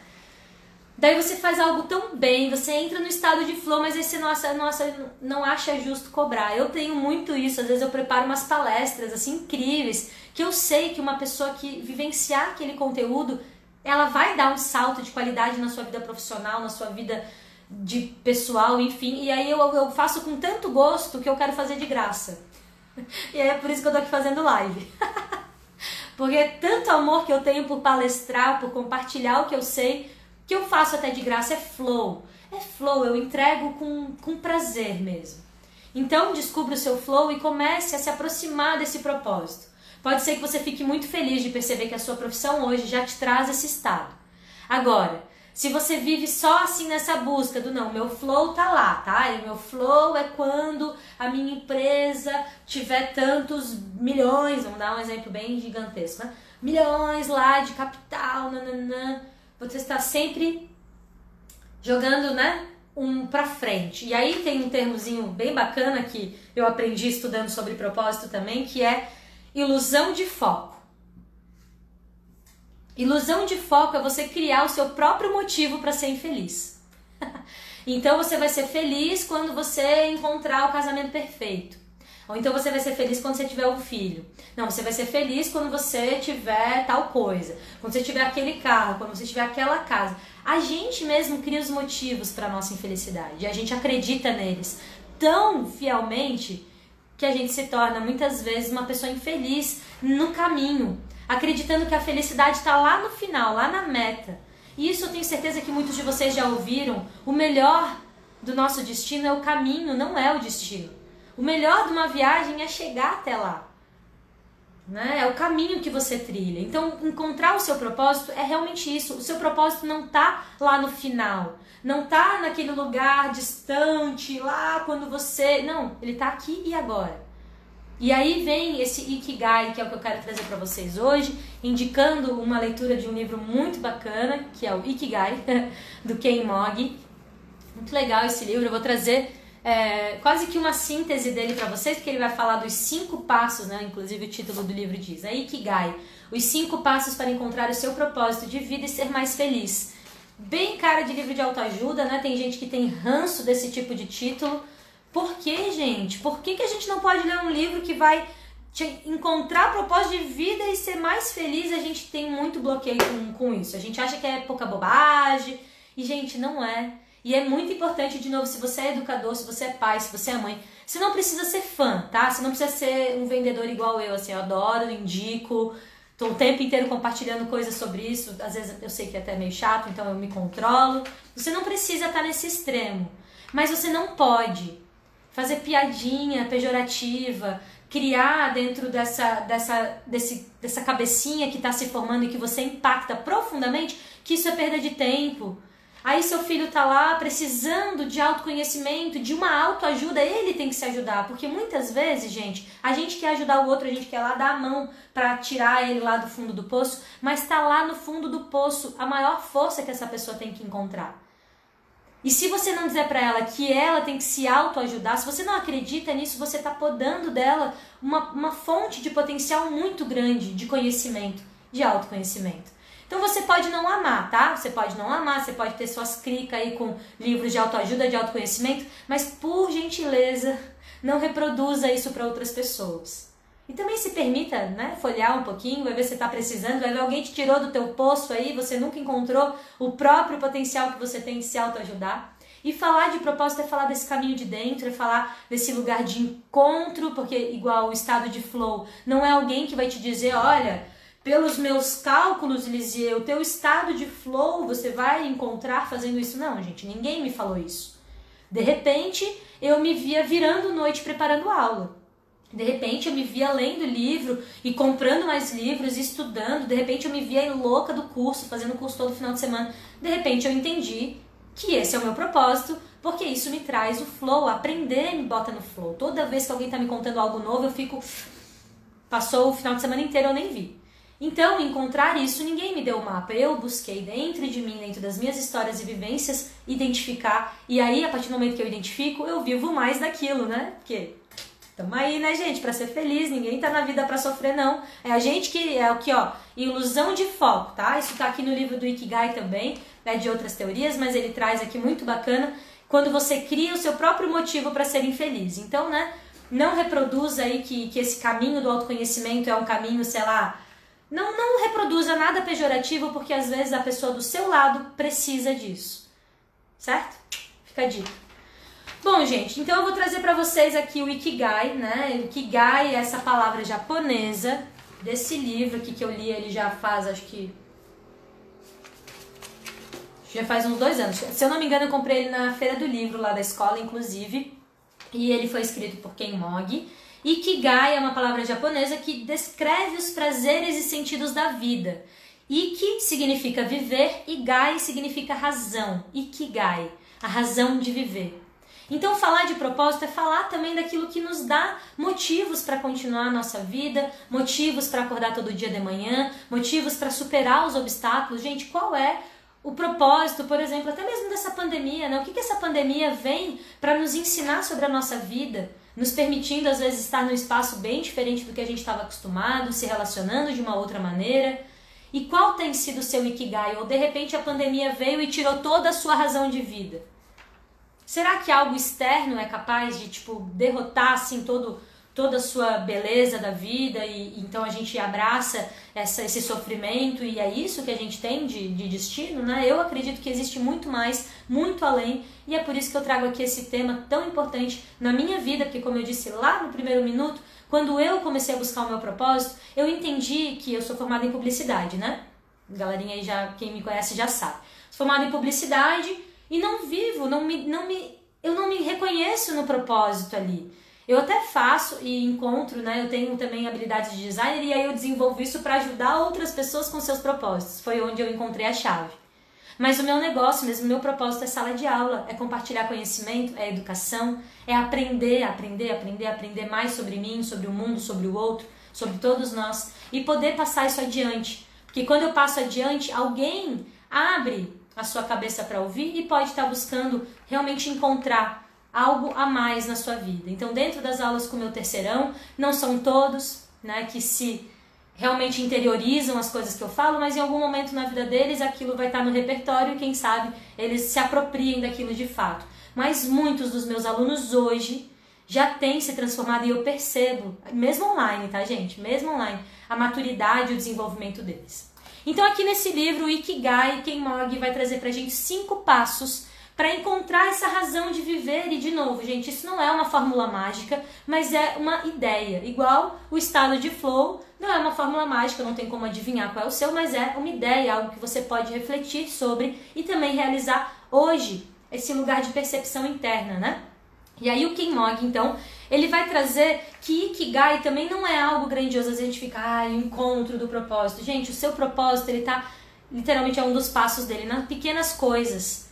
Daí você faz algo tão bem, você entra no estado de flow, mas aí você não acha, não, acha, não acha justo cobrar. Eu tenho muito isso, às vezes eu preparo umas palestras assim incríveis, que eu sei que uma pessoa que vivenciar aquele conteúdo, ela vai dar um salto de qualidade na sua vida profissional, na sua vida de pessoal, enfim. E aí eu, eu faço com tanto gosto que eu quero fazer de graça. E é por isso que eu tô aqui fazendo live. Porque é tanto amor que eu tenho por palestrar, por compartilhar o que eu sei, que eu faço até de graça é flow. É flow, eu entrego com, com prazer mesmo. Então descubra o seu flow e comece a se aproximar desse propósito. Pode ser que você fique muito feliz de perceber que a sua profissão hoje já te traz esse estado. Agora, se você vive só assim nessa busca do não, meu flow tá lá, tá? E meu flow é quando a minha empresa tiver tantos milhões, vamos dar um exemplo bem gigantesco, né? Milhões lá de capital, nananã. Você está sempre jogando, né? Um pra frente. E aí tem um termozinho bem bacana que eu aprendi estudando sobre propósito também, que é ilusão de foco. Ilusão de foco é você criar o seu próprio motivo para ser infeliz. então você vai ser feliz quando você encontrar o casamento perfeito. Ou então você vai ser feliz quando você tiver um filho. Não, você vai ser feliz quando você tiver tal coisa. Quando você tiver aquele carro, quando você tiver aquela casa. A gente mesmo cria os motivos para nossa infelicidade. E a gente acredita neles tão fielmente que a gente se torna muitas vezes uma pessoa infeliz no caminho acreditando que a felicidade está lá no final, lá na meta. E isso eu tenho certeza que muitos de vocês já ouviram. O melhor do nosso destino é o caminho, não é o destino. O melhor de uma viagem é chegar até lá. Né? É o caminho que você trilha. Então, encontrar o seu propósito é realmente isso. O seu propósito não está lá no final. Não está naquele lugar distante, lá quando você. Não, ele está aqui e agora. E aí vem esse Ikigai, que é o que eu quero trazer para vocês hoje, indicando uma leitura de um livro muito bacana, que é o Ikigai, do Ken Mog. Muito legal esse livro, eu vou trazer é, quase que uma síntese dele para vocês, porque ele vai falar dos cinco passos, né? inclusive o título do livro diz, é Ikigai, os cinco passos para encontrar o seu propósito de vida e ser mais feliz. Bem cara de livro de autoajuda, né? Tem gente que tem ranço desse tipo de título, por que, gente? Por que, que a gente não pode ler um livro que vai te encontrar propósito de vida e ser mais feliz? A gente tem muito bloqueio com, com isso. A gente acha que é pouca bobagem. E, gente, não é. E é muito importante, de novo, se você é educador, se você é pai, se você é mãe, você não precisa ser fã, tá? Você não precisa ser um vendedor igual eu, assim, eu adoro, indico, tô o tempo inteiro compartilhando coisas sobre isso. Às vezes eu sei que é até meio chato, então eu me controlo. Você não precisa estar nesse extremo. Mas você não pode fazer piadinha pejorativa, criar dentro dessa, dessa, desse, dessa cabecinha que está se formando e que você impacta profundamente, que isso é perda de tempo. Aí seu filho tá lá precisando de autoconhecimento, de uma autoajuda, ele tem que se ajudar, porque muitas vezes, gente, a gente quer ajudar o outro, a gente quer lá dar a mão para tirar ele lá do fundo do poço, mas tá lá no fundo do poço a maior força que essa pessoa tem que encontrar. E se você não dizer para ela que ela tem que se autoajudar, se você não acredita nisso, você está podando dela uma, uma fonte de potencial muito grande de conhecimento, de autoconhecimento. Então você pode não amar, tá? Você pode não amar, você pode ter suas cricas aí com livros de autoajuda, de autoconhecimento, mas por gentileza, não reproduza isso para outras pessoas. E também se permita, né, folhear um pouquinho, vai ver se está precisando, vai ver alguém te tirou do teu poço aí, você nunca encontrou o próprio potencial que você tem de se autoajudar. E falar de propósito é falar desse caminho de dentro, é falar desse lugar de encontro, porque igual o estado de flow, não é alguém que vai te dizer, olha, pelos meus cálculos, Lisier, o teu estado de flow você vai encontrar fazendo isso. Não, gente, ninguém me falou isso. De repente, eu me via virando noite preparando aula. De repente eu me via lendo livro e comprando mais livros, estudando. De repente eu me via louca do curso, fazendo curso todo final de semana. De repente eu entendi que esse é o meu propósito, porque isso me traz o flow, aprender me bota no flow. Toda vez que alguém está me contando algo novo, eu fico. Passou o final de semana inteiro, eu nem vi. Então, encontrar isso, ninguém me deu o mapa. Eu busquei dentro de mim, dentro das minhas histórias e vivências, identificar. E aí, a partir do momento que eu identifico, eu vivo mais daquilo, né? Porque Tamo aí, né, gente? Para ser feliz, ninguém tá na vida para sofrer, não. É a gente que é o que, ó, ilusão de foco, tá? Isso tá aqui no livro do Ikigai também, né, de outras teorias, mas ele traz aqui muito bacana quando você cria o seu próprio motivo para ser infeliz. Então, né, não reproduza aí que, que esse caminho do autoconhecimento é um caminho, sei lá, não, não reproduza nada pejorativo, porque às vezes a pessoa do seu lado precisa disso. Certo? Fica a dica. Bom, gente, então eu vou trazer para vocês aqui o Ikigai, né? O Ikigai é essa palavra japonesa desse livro aqui que eu li, ele já faz, acho que já faz uns dois anos. Se eu não me engano, eu comprei ele na feira do livro lá da escola, inclusive. E ele foi escrito por Ken Mog. Ikigai é uma palavra japonesa que descreve os prazeres e sentidos da vida. Iki significa viver e gai significa razão. Ikigai, a razão de viver. Então, falar de propósito é falar também daquilo que nos dá motivos para continuar a nossa vida, motivos para acordar todo dia de manhã, motivos para superar os obstáculos. Gente, qual é o propósito, por exemplo, até mesmo dessa pandemia, né? O que, que essa pandemia vem para nos ensinar sobre a nossa vida, nos permitindo às vezes estar num espaço bem diferente do que a gente estava acostumado, se relacionando de uma outra maneira. E qual tem sido o seu ikigai? Ou de repente a pandemia veio e tirou toda a sua razão de vida? Será que algo externo é capaz de tipo derrotar assim todo toda a sua beleza da vida e então a gente abraça essa, esse sofrimento e é isso que a gente tem de, de destino, né? Eu acredito que existe muito mais, muito além e é por isso que eu trago aqui esse tema tão importante na minha vida, porque como eu disse lá no primeiro minuto, quando eu comecei a buscar o meu propósito, eu entendi que eu sou formada em publicidade, né? Galerinha aí já, quem me conhece já sabe. Sou formada em publicidade, e não vivo, não me, não me, eu não me reconheço no propósito ali. Eu até faço e encontro, né? Eu tenho também habilidades de designer e aí eu desenvolvo isso para ajudar outras pessoas com seus propósitos. Foi onde eu encontrei a chave. Mas o meu negócio mesmo, o meu propósito é sala de aula, é compartilhar conhecimento, é educação, é aprender, aprender, aprender, aprender mais sobre mim, sobre o mundo, sobre o outro, sobre todos nós e poder passar isso adiante. Porque quando eu passo adiante, alguém abre a sua cabeça para ouvir e pode estar buscando realmente encontrar algo a mais na sua vida. Então, dentro das aulas com o meu terceirão, não são todos né, que se realmente interiorizam as coisas que eu falo, mas em algum momento na vida deles aquilo vai estar no repertório e quem sabe eles se apropriem daquilo de fato. Mas muitos dos meus alunos hoje já têm se transformado e eu percebo, mesmo online, tá, gente? Mesmo online, a maturidade e o desenvolvimento deles. Então, aqui nesse livro, o Ikigai, Ken Mog vai trazer pra gente cinco passos para encontrar essa razão de viver. E, de novo, gente, isso não é uma fórmula mágica, mas é uma ideia. Igual o estado de flow, não é uma fórmula mágica, não tem como adivinhar qual é o seu, mas é uma ideia, algo que você pode refletir sobre e também realizar hoje, esse lugar de percepção interna, né? E aí o Ken Mog, então, ele vai trazer que Ikigai também não é algo grandioso, a gente fica, ah, encontro do propósito. Gente, o seu propósito, ele tá, literalmente é um dos passos dele, nas pequenas coisas.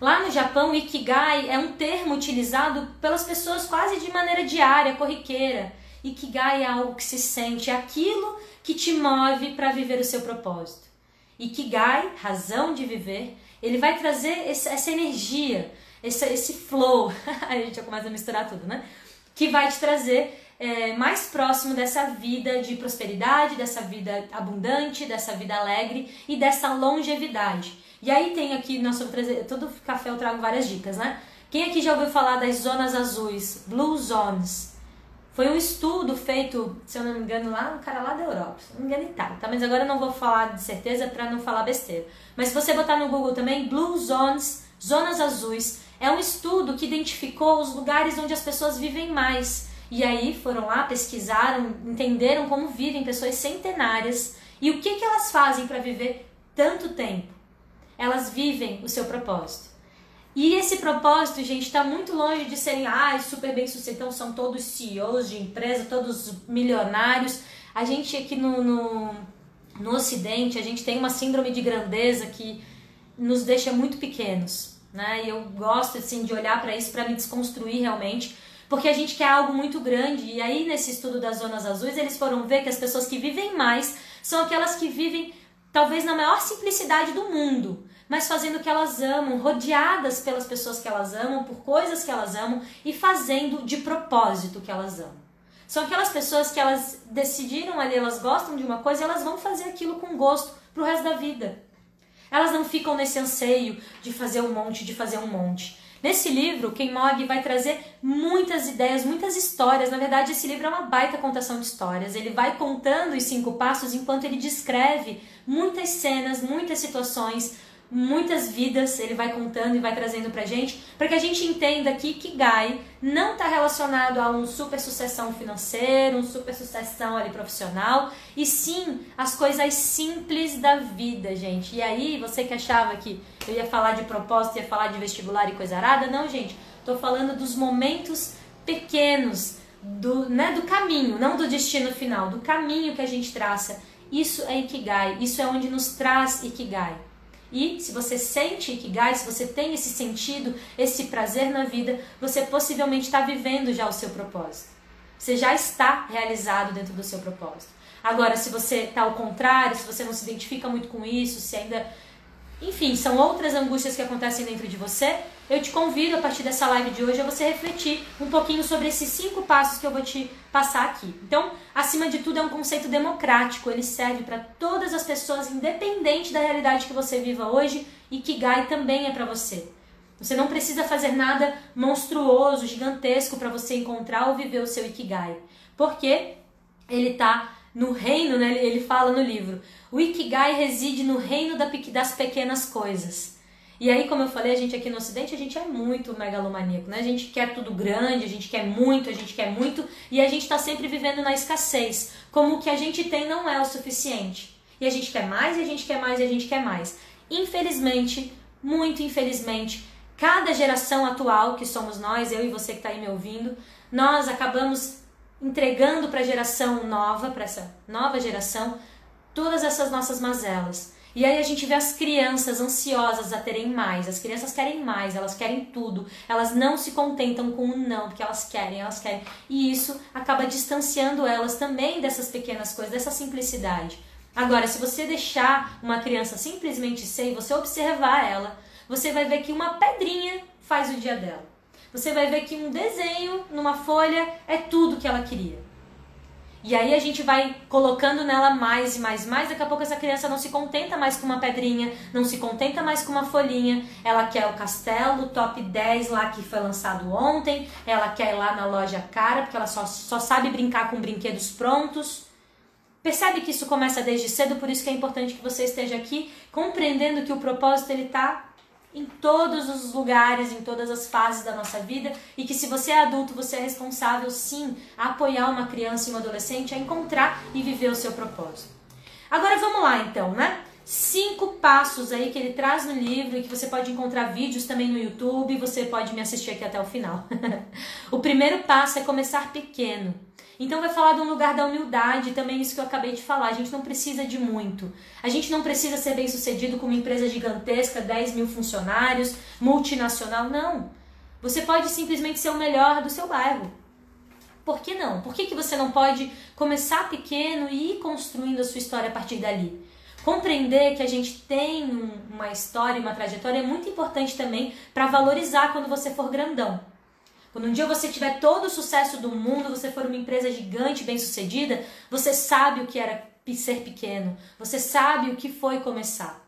Lá no Japão, Ikigai é um termo utilizado pelas pessoas quase de maneira diária, corriqueira. Ikigai é algo que se sente, é aquilo que te move para viver o seu propósito. Ikigai, razão de viver, ele vai trazer essa energia, esse, esse flow. a gente já começa a misturar tudo, né? Que vai te trazer é, mais próximo dessa vida de prosperidade, dessa vida abundante, dessa vida alegre e dessa longevidade. E aí tem aqui, nós vamos trazer, todo café eu trago várias dicas, né? Quem aqui já ouviu falar das zonas azuis, Blue Zones? Foi um estudo feito, se eu não me engano, lá, um cara lá da Europa, se não me engano, Itália, tá? Mas agora eu não vou falar de certeza para não falar besteira. Mas se você botar no Google também, Blue Zones, zonas azuis, é um estudo que identificou os lugares onde as pessoas vivem mais. E aí foram lá, pesquisaram, entenderam como vivem pessoas centenárias e o que, que elas fazem para viver tanto tempo. Elas vivem o seu propósito. E esse propósito, gente, está muito longe de serem ah, super bem sucedidos, então são todos CEOs de empresa, todos milionários. A gente aqui no, no, no Ocidente, a gente tem uma síndrome de grandeza que nos deixa muito pequenos, né? E eu gosto assim de olhar para isso para me desconstruir realmente, porque a gente quer algo muito grande. E aí nesse estudo das zonas azuis, eles foram ver que as pessoas que vivem mais são aquelas que vivem talvez na maior simplicidade do mundo mas fazendo o que elas amam, rodeadas pelas pessoas que elas amam, por coisas que elas amam e fazendo de propósito o que elas amam. São aquelas pessoas que elas decidiram ali, elas gostam de uma coisa e elas vão fazer aquilo com gosto pro resto da vida. Elas não ficam nesse anseio de fazer um monte, de fazer um monte. Nesse livro, Ken Mogg vai trazer muitas ideias, muitas histórias. Na verdade, esse livro é uma baita contação de histórias. Ele vai contando os cinco passos enquanto ele descreve muitas cenas, muitas situações, muitas vidas ele vai contando e vai trazendo pra gente, para que a gente entenda que Ikigai não está relacionado a um super sucessão financeiro, um super sucessão ali profissional, e sim as coisas simples da vida, gente. E aí, você que achava que eu ia falar de propósito, ia falar de vestibular e coisa arada, não, gente. Tô falando dos momentos pequenos do, né, do caminho, não do destino final, do caminho que a gente traça. Isso é Ikigai, isso é onde nos traz Ikigai. E se você sente Ikigai, se você tem esse sentido, esse prazer na vida, você possivelmente está vivendo já o seu propósito. Você já está realizado dentro do seu propósito. Agora, se você está ao contrário, se você não se identifica muito com isso, se ainda enfim, são outras angústias que acontecem dentro de você. Eu te convido a partir dessa live de hoje a você refletir um pouquinho sobre esses cinco passos que eu vou te passar aqui. Então, acima de tudo, é um conceito democrático, ele serve para todas as pessoas, independente da realidade que você viva hoje, e que Gai também é para você. Você não precisa fazer nada monstruoso, gigantesco para você encontrar ou viver o seu Ikigai. Porque ele está no reino, né? Ele fala no livro. O Ikigai reside no reino das pequenas coisas. E aí, como eu falei, a gente aqui no Ocidente, a gente é muito megalomaníaco, né? A gente quer tudo grande, a gente quer muito, a gente quer muito, e a gente está sempre vivendo na escassez. Como o que a gente tem não é o suficiente. E a gente quer mais, e a gente quer mais, e a gente quer mais. Infelizmente, muito infelizmente, cada geração atual, que somos nós, eu e você que está aí me ouvindo, nós acabamos entregando para a geração nova, para essa nova geração, todas essas nossas mazelas. E aí a gente vê as crianças ansiosas a terem mais. As crianças querem mais, elas querem tudo. Elas não se contentam com o não, porque elas querem, elas querem. E isso acaba distanciando elas também dessas pequenas coisas, dessa simplicidade. Agora, se você deixar uma criança simplesmente ser e você observar ela, você vai ver que uma pedrinha faz o dia dela você vai ver que um desenho numa folha é tudo que ela queria. E aí a gente vai colocando nela mais e mais e mais, daqui a pouco essa criança não se contenta mais com uma pedrinha, não se contenta mais com uma folhinha, ela quer o castelo top 10 lá que foi lançado ontem, ela quer ir lá na loja cara, porque ela só, só sabe brincar com brinquedos prontos. Percebe que isso começa desde cedo, por isso que é importante que você esteja aqui compreendendo que o propósito ele está em todos os lugares, em todas as fases da nossa vida e que se você é adulto, você é responsável sim a apoiar uma criança e um adolescente a encontrar e viver o seu propósito. Agora vamos lá então, né? Cinco passos aí que ele traz no livro e que você pode encontrar vídeos também no YouTube, você pode me assistir aqui até o final. o primeiro passo é começar pequeno. Então vai falar de um lugar da humildade, também isso que eu acabei de falar. A gente não precisa de muito. A gente não precisa ser bem sucedido com uma empresa gigantesca, 10 mil funcionários, multinacional. Não. Você pode simplesmente ser o melhor do seu bairro. Por que não? Por que, que você não pode começar pequeno e ir construindo a sua história a partir dali? Compreender que a gente tem uma história, uma trajetória é muito importante também para valorizar quando você for grandão. Quando um dia você tiver todo o sucesso do mundo, você for uma empresa gigante, bem sucedida, você sabe o que era ser pequeno, você sabe o que foi começar.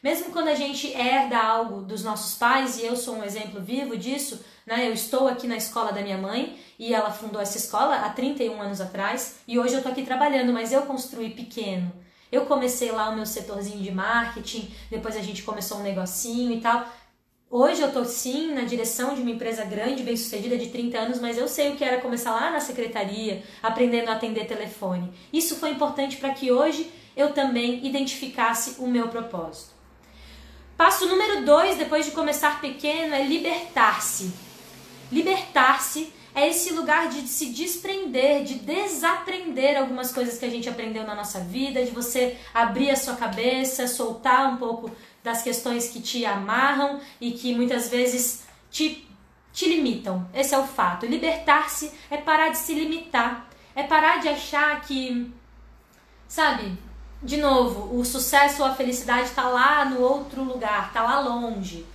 Mesmo quando a gente herda algo dos nossos pais, e eu sou um exemplo vivo disso, né? Eu estou aqui na escola da minha mãe e ela fundou essa escola há 31 anos atrás e hoje eu estou aqui trabalhando, mas eu construí pequeno. Eu comecei lá o meu setorzinho de marketing, depois a gente começou um negocinho e tal. Hoje eu tô sim na direção de uma empresa grande, bem sucedida de 30 anos, mas eu sei o que era começar lá na secretaria, aprendendo a atender telefone. Isso foi importante para que hoje eu também identificasse o meu propósito. Passo número dois, depois de começar pequeno, é libertar-se. Libertar-se é esse lugar de se desprender, de desaprender algumas coisas que a gente aprendeu na nossa vida, de você abrir a sua cabeça, soltar um pouco das questões que te amarram e que muitas vezes te, te limitam. Esse é o fato. Libertar-se é parar de se limitar, é parar de achar que, sabe, de novo, o sucesso ou a felicidade está lá no outro lugar, está lá longe.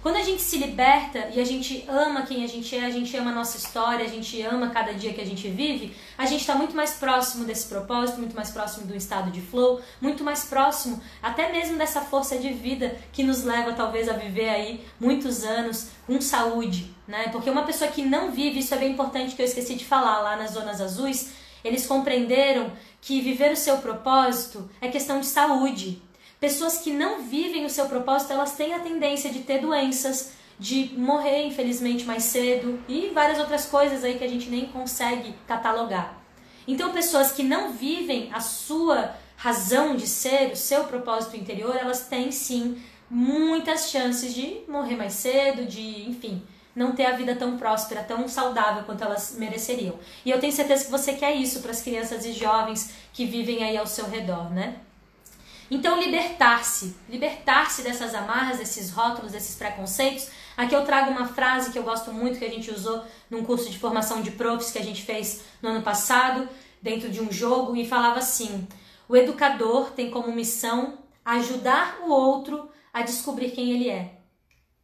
Quando a gente se liberta e a gente ama quem a gente é, a gente ama a nossa história, a gente ama cada dia que a gente vive, a gente está muito mais próximo desse propósito, muito mais próximo do estado de flow, muito mais próximo até mesmo dessa força de vida que nos leva talvez a viver aí muitos anos com saúde, né? Porque uma pessoa que não vive, isso é bem importante que eu esqueci de falar lá nas zonas azuis, eles compreenderam que viver o seu propósito é questão de saúde. Pessoas que não vivem o seu propósito, elas têm a tendência de ter doenças, de morrer, infelizmente, mais cedo e várias outras coisas aí que a gente nem consegue catalogar. Então, pessoas que não vivem a sua razão de ser, o seu propósito interior, elas têm sim muitas chances de morrer mais cedo, de, enfim, não ter a vida tão próspera, tão saudável quanto elas mereceriam. E eu tenho certeza que você quer isso para as crianças e jovens que vivem aí ao seu redor, né? Então, libertar-se, libertar-se dessas amarras, desses rótulos, desses preconceitos. Aqui eu trago uma frase que eu gosto muito, que a gente usou num curso de formação de profs que a gente fez no ano passado, dentro de um jogo, e falava assim: o educador tem como missão ajudar o outro a descobrir quem ele é.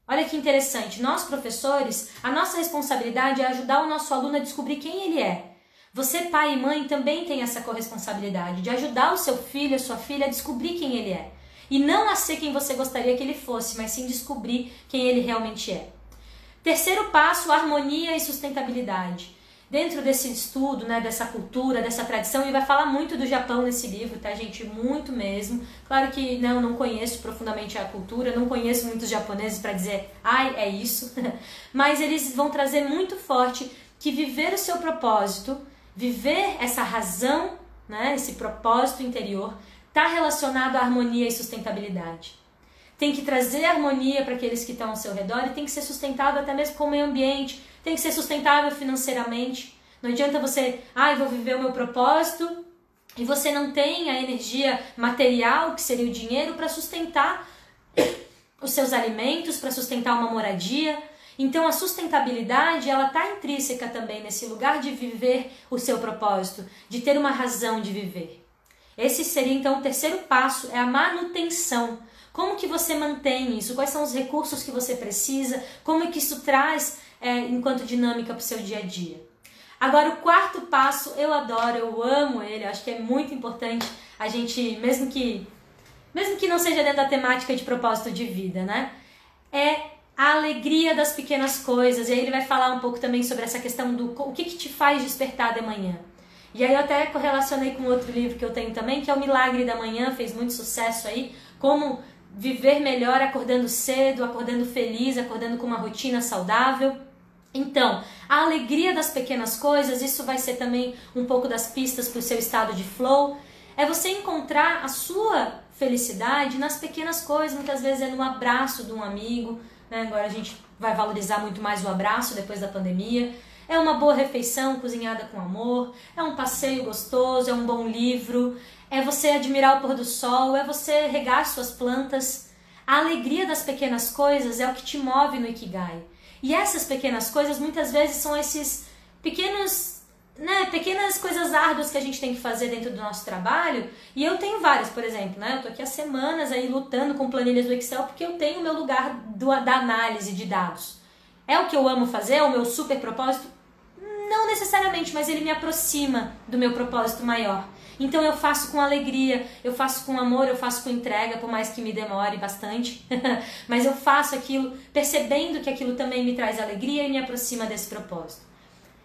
Olha que interessante, nós professores, a nossa responsabilidade é ajudar o nosso aluno a descobrir quem ele é. Você, pai e mãe, também tem essa corresponsabilidade de ajudar o seu filho, a sua filha a descobrir quem ele é. E não a ser quem você gostaria que ele fosse, mas sim descobrir quem ele realmente é. Terceiro passo, harmonia e sustentabilidade dentro desse estudo, né, dessa cultura, dessa tradição, ele vai falar muito do Japão nesse livro, tá, gente? Muito mesmo. Claro que né, eu não conheço profundamente a cultura, não conheço muitos japoneses para dizer, ai, é isso. Mas eles vão trazer muito forte que viver o seu propósito, viver essa razão, né, esse propósito interior, está relacionado à harmonia e sustentabilidade. Tem que trazer harmonia para aqueles que estão ao seu redor e tem que ser sustentado até mesmo com o meio ambiente tem que ser sustentável financeiramente. Não adianta você, ah, eu vou viver o meu propósito e você não tem a energia material, que seria o dinheiro, para sustentar os seus alimentos, para sustentar uma moradia. Então a sustentabilidade, ela está intrínseca também nesse lugar de viver o seu propósito, de ter uma razão de viver. Esse seria então o terceiro passo, é a manutenção. Como que você mantém isso? Quais são os recursos que você precisa? Como é que isso traz é, enquanto dinâmica para o seu dia a dia. Agora, o quarto passo, eu adoro, eu amo ele, acho que é muito importante a gente, mesmo que, mesmo que não seja dentro da temática de propósito de vida, né? É a alegria das pequenas coisas. E aí ele vai falar um pouco também sobre essa questão do o que, que te faz despertar de manhã. E aí eu até correlacionei com outro livro que eu tenho também, que é o Milagre da Manhã, fez muito sucesso aí, como viver melhor acordando cedo, acordando feliz, acordando com uma rotina saudável. Então, a alegria das pequenas coisas, isso vai ser também um pouco das pistas para o seu estado de flow. É você encontrar a sua felicidade nas pequenas coisas, muitas vezes é no abraço de um amigo. Né? Agora a gente vai valorizar muito mais o abraço depois da pandemia. É uma boa refeição cozinhada com amor, é um passeio gostoso, é um bom livro, é você admirar o pôr do sol, é você regar suas plantas. A alegria das pequenas coisas é o que te move no Ikigai. E essas pequenas coisas muitas vezes são esses pequenos, né, pequenas coisas árduas que a gente tem que fazer dentro do nosso trabalho. E eu tenho várias, por exemplo, né? Eu tô aqui há semanas aí lutando com planilhas do Excel porque eu tenho o meu lugar do, da análise de dados. É o que eu amo fazer, é o meu super propósito? Não necessariamente, mas ele me aproxima do meu propósito maior. Então eu faço com alegria, eu faço com amor, eu faço com entrega, por mais que me demore bastante. Mas eu faço aquilo percebendo que aquilo também me traz alegria e me aproxima desse propósito.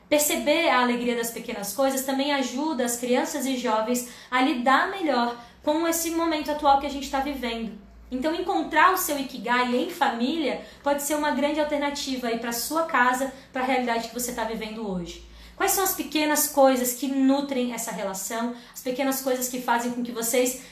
Perceber a alegria das pequenas coisas também ajuda as crianças e jovens a lidar melhor com esse momento atual que a gente está vivendo. Então, encontrar o seu Ikigai em família pode ser uma grande alternativa aí para sua casa, para a realidade que você está vivendo hoje. Quais são as pequenas coisas que nutrem essa relação, as pequenas coisas que fazem com que vocês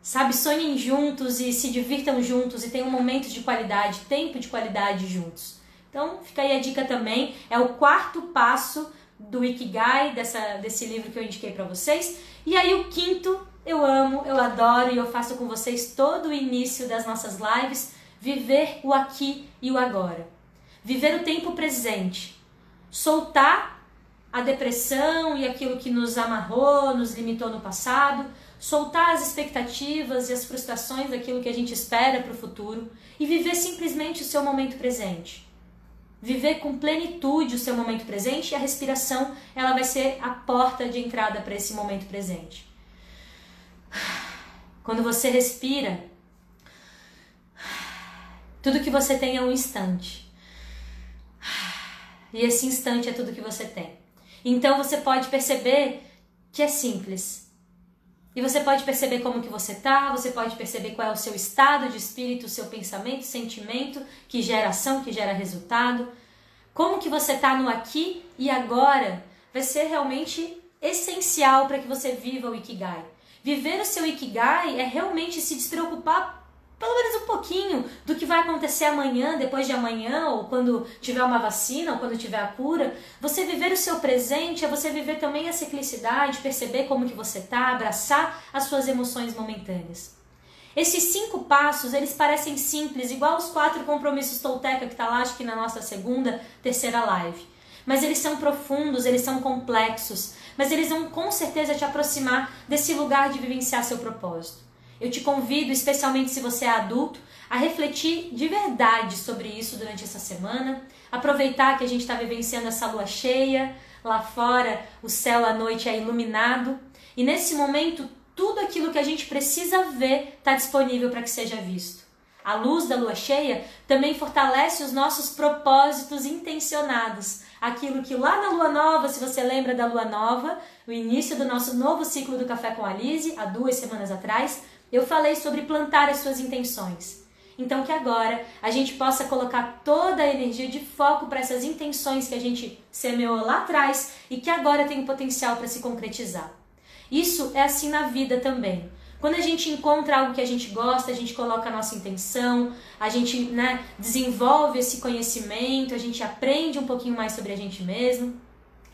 Sabe, sonhem juntos e se divirtam juntos e tenham um momento de qualidade, tempo de qualidade juntos. Então, fica aí a dica também. É o quarto passo do Ikigai, dessa, desse livro que eu indiquei para vocês. E aí, o quinto, eu amo, eu adoro e eu faço com vocês todo o início das nossas lives: viver o aqui e o agora. Viver o tempo presente. Soltar a depressão e aquilo que nos amarrou, nos limitou no passado soltar as expectativas e as frustrações daquilo que a gente espera para o futuro e viver simplesmente o seu momento presente. Viver com plenitude o seu momento presente e a respiração, ela vai ser a porta de entrada para esse momento presente. Quando você respira, tudo que você tem é um instante. E esse instante é tudo que você tem. Então você pode perceber que é simples e você pode perceber como que você tá, você pode perceber qual é o seu estado de espírito, o seu pensamento, sentimento, que gera ação, que gera resultado. Como que você tá no aqui e agora vai ser realmente essencial para que você viva o Ikigai. Viver o seu Ikigai é realmente se despreocupar pelo menos um pouquinho do que vai acontecer amanhã, depois de amanhã, ou quando tiver uma vacina, ou quando tiver a cura. Você viver o seu presente é você viver também a ciclicidade, perceber como que você tá, abraçar as suas emoções momentâneas. Esses cinco passos, eles parecem simples, igual os quatro compromissos Tolteca que tá lá, acho que na nossa segunda, terceira live. Mas eles são profundos, eles são complexos, mas eles vão com certeza te aproximar desse lugar de vivenciar seu propósito. Eu te convido, especialmente se você é adulto, a refletir de verdade sobre isso durante essa semana. Aproveitar que a gente está vivenciando essa lua cheia, lá fora o céu à noite é iluminado. E nesse momento, tudo aquilo que a gente precisa ver está disponível para que seja visto. A luz da lua cheia também fortalece os nossos propósitos intencionados. Aquilo que lá na lua nova, se você lembra da lua nova, o início do nosso novo ciclo do Café com a Lise, há duas semanas atrás, eu falei sobre plantar as suas intenções. Então que agora a gente possa colocar toda a energia de foco para essas intenções que a gente semeou lá atrás e que agora tem potencial para se concretizar. Isso é assim na vida também. Quando a gente encontra algo que a gente gosta, a gente coloca a nossa intenção, a gente né, desenvolve esse conhecimento, a gente aprende um pouquinho mais sobre a gente mesmo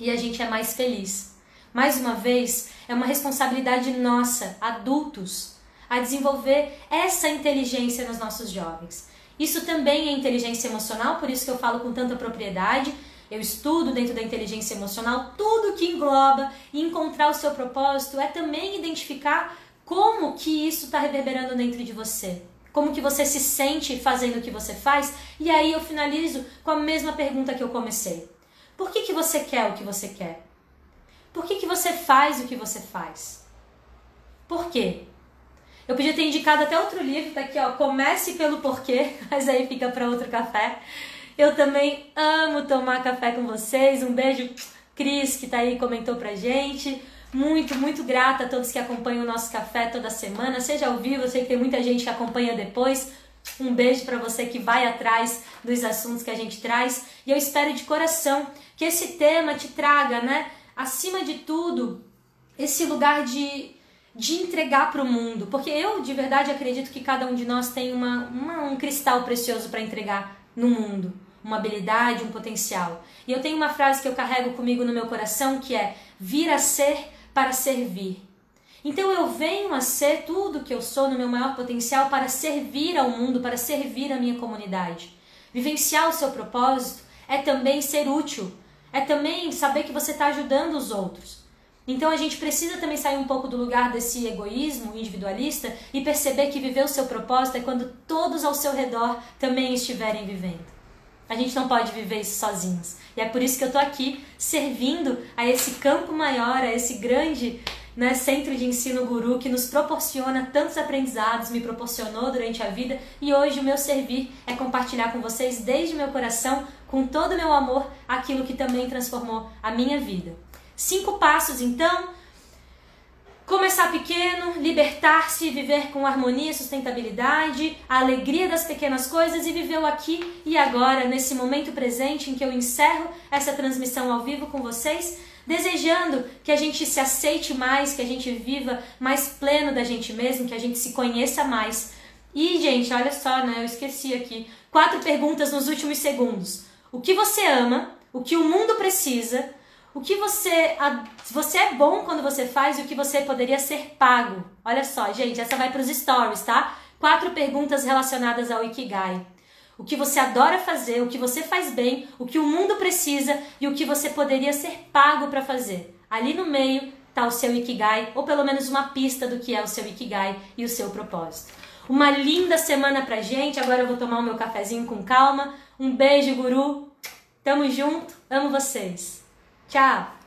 e a gente é mais feliz. Mais uma vez, é uma responsabilidade nossa, adultos, a desenvolver essa inteligência nos nossos jovens. Isso também é inteligência emocional, por isso que eu falo com tanta propriedade. Eu estudo dentro da inteligência emocional tudo que engloba e encontrar o seu propósito é também identificar como que isso está reverberando dentro de você. Como que você se sente fazendo o que você faz? E aí eu finalizo com a mesma pergunta que eu comecei. Por que, que você quer o que você quer? Por que, que você faz o que você faz? Por quê? Eu podia ter indicado até outro livro, tá aqui, ó, Comece pelo Porquê, mas aí fica para outro café. Eu também amo tomar café com vocês. Um beijo, Cris, que tá aí comentou pra gente. Muito, muito grata a todos que acompanham o nosso café toda semana, seja ao vivo, eu sei que tem muita gente que acompanha depois. Um beijo para você que vai atrás dos assuntos que a gente traz. E eu espero de coração que esse tema te traga, né, acima de tudo, esse lugar de de entregar para o mundo, porque eu de verdade acredito que cada um de nós tem uma, uma um cristal precioso para entregar no mundo, uma habilidade, um potencial. E eu tenho uma frase que eu carrego comigo no meu coração que é: vir a ser para servir. Então eu venho a ser tudo que eu sou no meu maior potencial para servir ao mundo, para servir a minha comunidade. Vivenciar o seu propósito é também ser útil, é também saber que você está ajudando os outros. Então a gente precisa também sair um pouco do lugar desse egoísmo individualista e perceber que viver o seu propósito é quando todos ao seu redor também estiverem vivendo. A gente não pode viver isso sozinhos. E é por isso que eu estou aqui servindo a esse campo maior, a esse grande né, centro de ensino guru que nos proporciona tantos aprendizados, me proporcionou durante a vida e hoje o meu servir é compartilhar com vocês desde meu coração, com todo o meu amor, aquilo que também transformou a minha vida. Cinco passos, então. Começar pequeno, libertar-se, viver com harmonia sustentabilidade, a alegria das pequenas coisas e viver o aqui e agora, nesse momento presente em que eu encerro essa transmissão ao vivo com vocês, desejando que a gente se aceite mais, que a gente viva mais pleno da gente mesmo, que a gente se conheça mais. E, gente, olha só, né? Eu esqueci aqui. Quatro perguntas nos últimos segundos. O que você ama? O que o mundo precisa? O que você você é bom quando você faz e o que você poderia ser pago. Olha só, gente, essa vai para os stories, tá? Quatro perguntas relacionadas ao Ikigai. O que você adora fazer, o que você faz bem, o que o mundo precisa e o que você poderia ser pago para fazer. Ali no meio está o seu Ikigai, ou pelo menos uma pista do que é o seu Ikigai e o seu propósito. Uma linda semana pra gente. Agora eu vou tomar o meu cafezinho com calma. Um beijo, guru. Tamo junto. Amo vocês. Tchau!